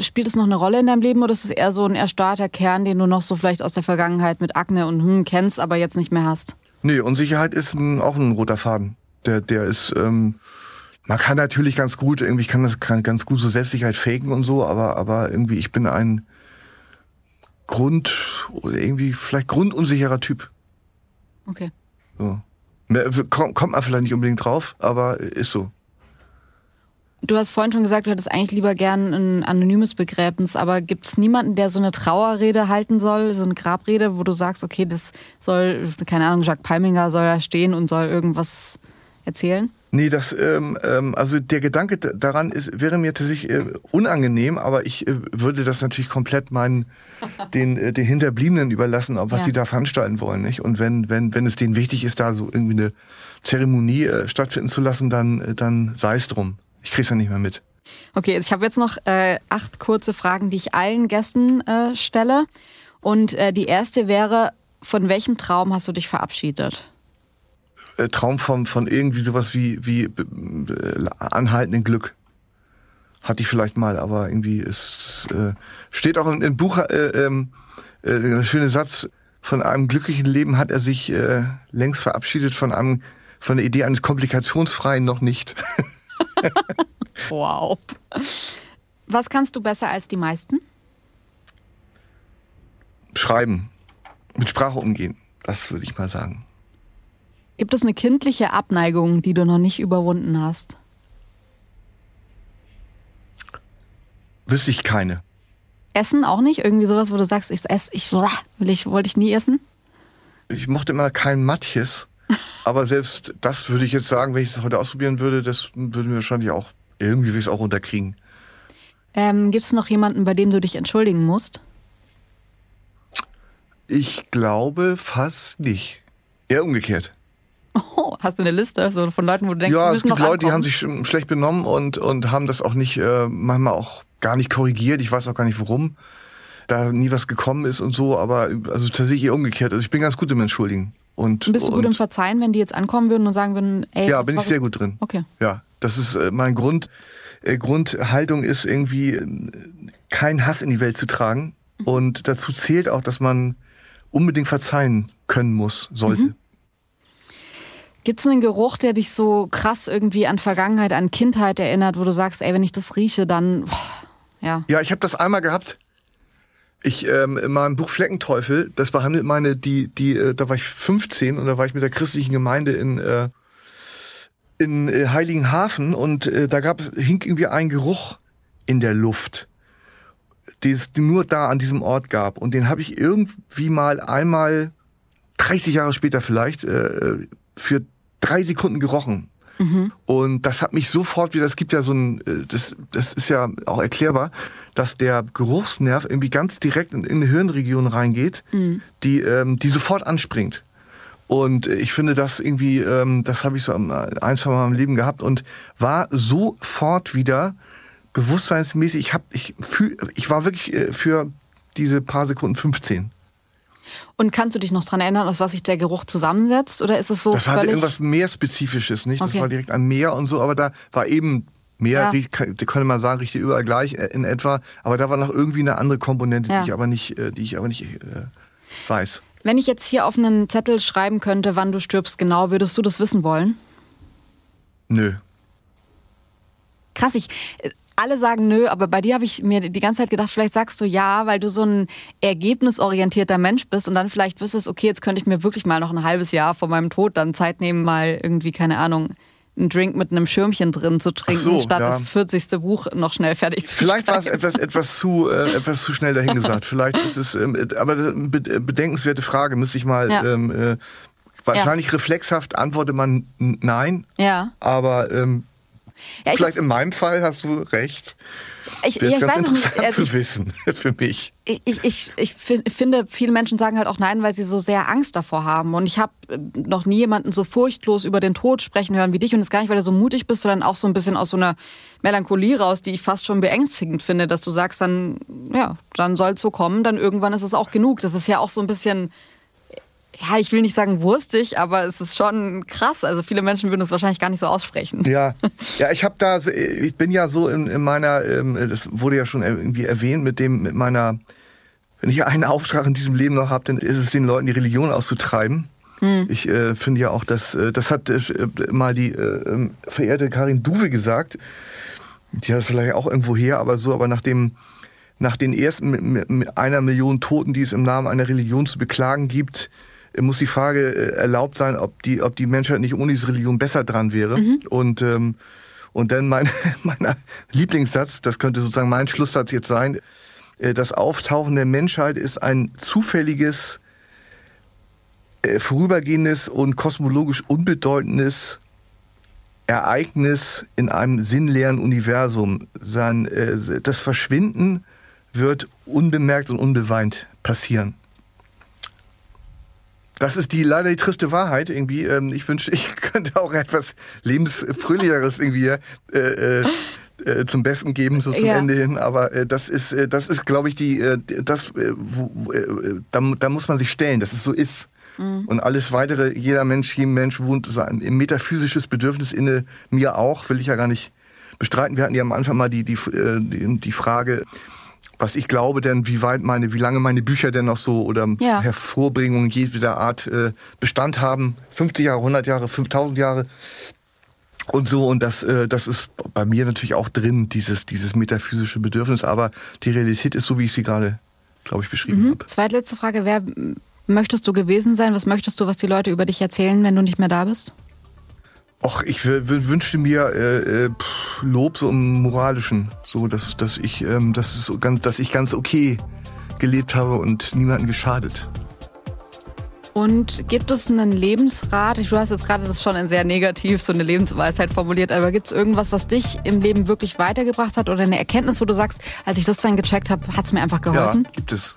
spielt es noch eine Rolle in deinem Leben oder ist es eher so ein erstarrter Kern, den du noch so vielleicht aus der Vergangenheit mit Akne und hm kennst, aber jetzt nicht mehr hast? Nee, Unsicherheit ist ein, auch ein roter Faden. Der, der ist, ähm, man kann natürlich ganz gut, irgendwie, kann das kann ganz gut so Selbstsicherheit faken und so, aber, aber irgendwie, ich bin ein Grund, oder irgendwie vielleicht grundunsicherer Typ. Okay. So. Kommt man vielleicht nicht unbedingt drauf, aber ist so. Du hast vorhin schon gesagt, du hättest eigentlich lieber gern ein anonymes Begräbnis, aber gibt es niemanden, der so eine Trauerrede halten soll, so eine Grabrede, wo du sagst, okay, das soll, keine Ahnung, Jacques Palminger soll da stehen und soll irgendwas erzählen? Nee, das, ähm, ähm, also der Gedanke daran ist, wäre mir tatsächlich äh, unangenehm, aber ich äh, würde das natürlich komplett meinen, (laughs) den, äh, den Hinterbliebenen überlassen, ob was ja. sie da veranstalten wollen, nicht? Und wenn, wenn, wenn es denen wichtig ist, da so irgendwie eine Zeremonie äh, stattfinden zu lassen, dann, äh, dann sei es drum. Ich krieg's ja nicht mehr mit. Okay, ich habe jetzt noch äh, acht kurze Fragen, die ich allen Gästen äh, stelle. Und äh, die erste wäre, von welchem Traum hast du dich verabschiedet? Äh, Traum von, von irgendwie sowas wie, wie äh, anhaltenden Glück. Hatte ich vielleicht mal, aber irgendwie ist äh, steht auch im, im Buch äh, ähm, äh, der schöne Satz, von einem glücklichen Leben hat er sich längst verabschiedet, von einem von der Idee eines komplikationsfreien noch nicht. (laughs) (laughs) wow. Was kannst du besser als die meisten? Schreiben. Mit Sprache umgehen. Das würde ich mal sagen. Gibt es eine kindliche Abneigung, die du noch nicht überwunden hast? Wüsste ich keine. Essen auch nicht? Irgendwie sowas, wo du sagst, ich esse, ich, (laughs) will ich, wollte ich nie essen? Ich mochte immer kein Matjes. Aber selbst das würde ich jetzt sagen, wenn ich es heute ausprobieren würde, das würde mir wahrscheinlich auch irgendwie es auch unterkriegen. Ähm, Gibt es noch jemanden, bei dem du dich entschuldigen musst? Ich glaube fast nicht. Eher umgekehrt. Oh, hast du eine Liste so von Leuten, wo du denkst, ja, du es gibt Leute, ankommen? die haben sich schlecht benommen und, und haben das auch nicht, äh, manchmal auch gar nicht korrigiert. Ich weiß auch gar nicht warum da nie was gekommen ist und so, aber also tatsächlich eher umgekehrt. Also ich bin ganz gut im Entschuldigen. Und, Bist du gut im Verzeihen, wenn die jetzt ankommen würden und sagen würden, ey, Ja, bin ich sehr gut drin. Okay. Ja, das ist äh, mein Grund. Äh, Grundhaltung ist irgendwie äh, keinen Hass in die Welt zu tragen. Mhm. Und dazu zählt auch, dass man unbedingt verzeihen können muss, sollte. Mhm. Gibt es einen Geruch, der dich so krass irgendwie an Vergangenheit, an Kindheit erinnert, wo du sagst, ey, wenn ich das rieche, dann boah, ja. Ja, ich habe das einmal gehabt. Ich ähm, in meinem Buch Fleckenteufel, das behandelt meine, die, die, äh, da war ich 15 und da war ich mit der christlichen Gemeinde in, äh, in äh, Heiligenhafen und äh, da gab hing irgendwie ein Geruch in der Luft, den es nur da an diesem Ort gab. Und den habe ich irgendwie mal einmal 30 Jahre später vielleicht äh, für drei Sekunden gerochen. Mhm. Und das hat mich sofort wieder, es gibt ja so ein, äh, das, das ist ja auch erklärbar, dass der Geruchsnerv irgendwie ganz direkt in, in eine Hirnregion reingeht, mhm. die, ähm, die sofort anspringt. Und ich finde das irgendwie, ähm, das habe ich so ein, zwei Mal im Leben gehabt und war sofort wieder bewusstseinsmäßig. Ich hab, ich fühl, ich war wirklich äh, für diese paar Sekunden 15. Und kannst du dich noch daran erinnern, aus was sich der Geruch zusammensetzt? Oder ist es so Das war irgendwas mehr Spezifisches, nicht? Okay. Das war direkt ein Meer und so, aber da war eben Meer, ja. könnte man sagen, riecht überall gleich äh, in etwa. Aber da war noch irgendwie eine andere Komponente, ja. die ich aber nicht, äh, die ich aber nicht äh, weiß. Wenn ich jetzt hier auf einen Zettel schreiben könnte, wann du stirbst, genau, würdest du das wissen wollen? Nö. Krass, ich alle sagen nö, aber bei dir habe ich mir die ganze Zeit gedacht, vielleicht sagst du ja, weil du so ein ergebnisorientierter Mensch bist und dann vielleicht wüsstest, okay, jetzt könnte ich mir wirklich mal noch ein halbes Jahr vor meinem Tod dann Zeit nehmen, mal irgendwie, keine Ahnung, einen Drink mit einem Schirmchen drin zu trinken, so, statt ja. das 40. Buch noch schnell fertig zu Vielleicht war es etwas, etwas, zu, äh, etwas zu schnell dahingesagt. Vielleicht ist es, ähm, aber eine bedenkenswerte Frage, müsste ich mal ja. ähm, äh, wahrscheinlich ja. reflexhaft antwortet man nein. Ja. Aber ähm, ja, vielleicht in meinem Fall hast du recht. Ich, das ist ganz interessant also zu wissen (laughs) für mich. Ich, ich, ich, ich finde, viele Menschen sagen halt auch nein, weil sie so sehr Angst davor haben. Und ich habe äh, noch nie jemanden so furchtlos über den Tod sprechen hören wie dich. Und es gar nicht, weil du so mutig bist, sondern auch so ein bisschen aus so einer Melancholie raus, die ich fast schon beängstigend finde, dass du sagst, dann, ja, dann soll es so kommen, dann irgendwann ist es auch genug. Das ist ja auch so ein bisschen ja, ich will nicht sagen wurstig, aber es ist schon krass. Also viele Menschen würden es wahrscheinlich gar nicht so aussprechen. Ja, (laughs) ja, ich habe da, ich bin ja so in, in meiner, ähm, das wurde ja schon irgendwie erwähnt mit dem, mit meiner, wenn ich einen Auftrag in diesem Leben noch habe, dann ist es den Leuten die Religion auszutreiben. Hm. Ich äh, finde ja auch, dass äh, das hat äh, mal die äh, ähm, verehrte Karin Duwe gesagt. Die hat es vielleicht auch irgendwo her, aber so, aber nach dem nach den ersten einer Million Toten, die es im Namen einer Religion zu beklagen gibt, muss die Frage äh, erlaubt sein, ob die, ob die Menschheit nicht ohne diese Religion besser dran wäre. Mhm. Und, ähm, und dann mein, (laughs) mein Lieblingssatz, das könnte sozusagen mein Schlusssatz jetzt sein, äh, das Auftauchen der Menschheit ist ein zufälliges, äh, vorübergehendes und kosmologisch unbedeutendes Ereignis in einem sinnleeren Universum. Sein, das Verschwinden wird unbemerkt und unbeweint passieren. Das ist die leider die triste Wahrheit irgendwie. Ähm, ich wünschte, (laughs) ich könnte auch etwas lebensfröhlicheres irgendwie äh, äh, äh, zum Besten geben, so zum ja. Ende hin. Aber äh, das ist, äh, das ist, glaube ich, die, äh, das, wo, da, da muss man sich stellen, dass es so ist. Mhm. Und alles weitere, jeder Mensch, jedem Mensch wohnt so ein metaphysisches Bedürfnis inne, mir auch, will ich ja gar nicht bestreiten. Wir hatten ja am Anfang mal die, die, die, die Frage, was ich glaube denn, wie weit meine, wie lange meine Bücher denn noch so oder ja. Hervorbringungen jeder Art äh, Bestand haben. 50 Jahre, 100 Jahre, 5000 Jahre und so und das äh, das ist bei mir natürlich auch drin dieses dieses metaphysische Bedürfnis, aber die Realität ist so wie ich sie gerade glaube ich beschrieben mhm. habe. Zweitletzte Frage, wer möchtest du gewesen sein? Was möchtest du, was die Leute über dich erzählen, wenn du nicht mehr da bist? Och, ich wünschte mir äh, äh, Lob so im moralischen, so dass dass ich ähm, dass, es so ganz, dass ich ganz okay gelebt habe und niemanden geschadet. Und gibt es einen Lebensrat? Du hast jetzt gerade das schon in sehr negativ, so eine Lebensweisheit formuliert, aber gibt es irgendwas, was dich im Leben wirklich weitergebracht hat oder eine Erkenntnis, wo du sagst, als ich das dann gecheckt habe, hat es mir einfach geholfen? Ja, gibt es.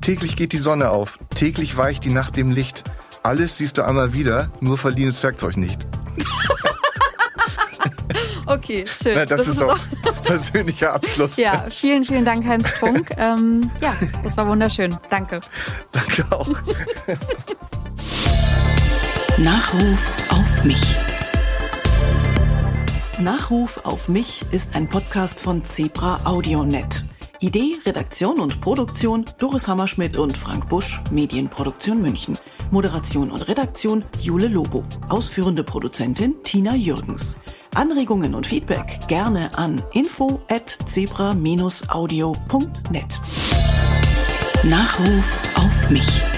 Täglich geht die Sonne auf, täglich weicht die Nacht dem Licht. Alles siehst du einmal wieder, nur verliehenes Werkzeug nicht. (laughs) okay, schön. Na, das, das, ist, ist doch (laughs) persönlicher Abschluss. Ja, vielen, vielen Dank, Heinz Strunk. (laughs) ähm, ja, das war wunderschön. Danke. Danke auch. Nachruf auf mich. Nachruf auf mich ist ein Podcast von Zebra AudioNet. Idee, Redaktion und Produktion Doris Hammerschmidt und Frank Busch, Medienproduktion München. Moderation und Redaktion Jule Lobo. Ausführende Produzentin Tina Jürgens. Anregungen und Feedback gerne an info at zebra-audio.net. Nachruf auf mich.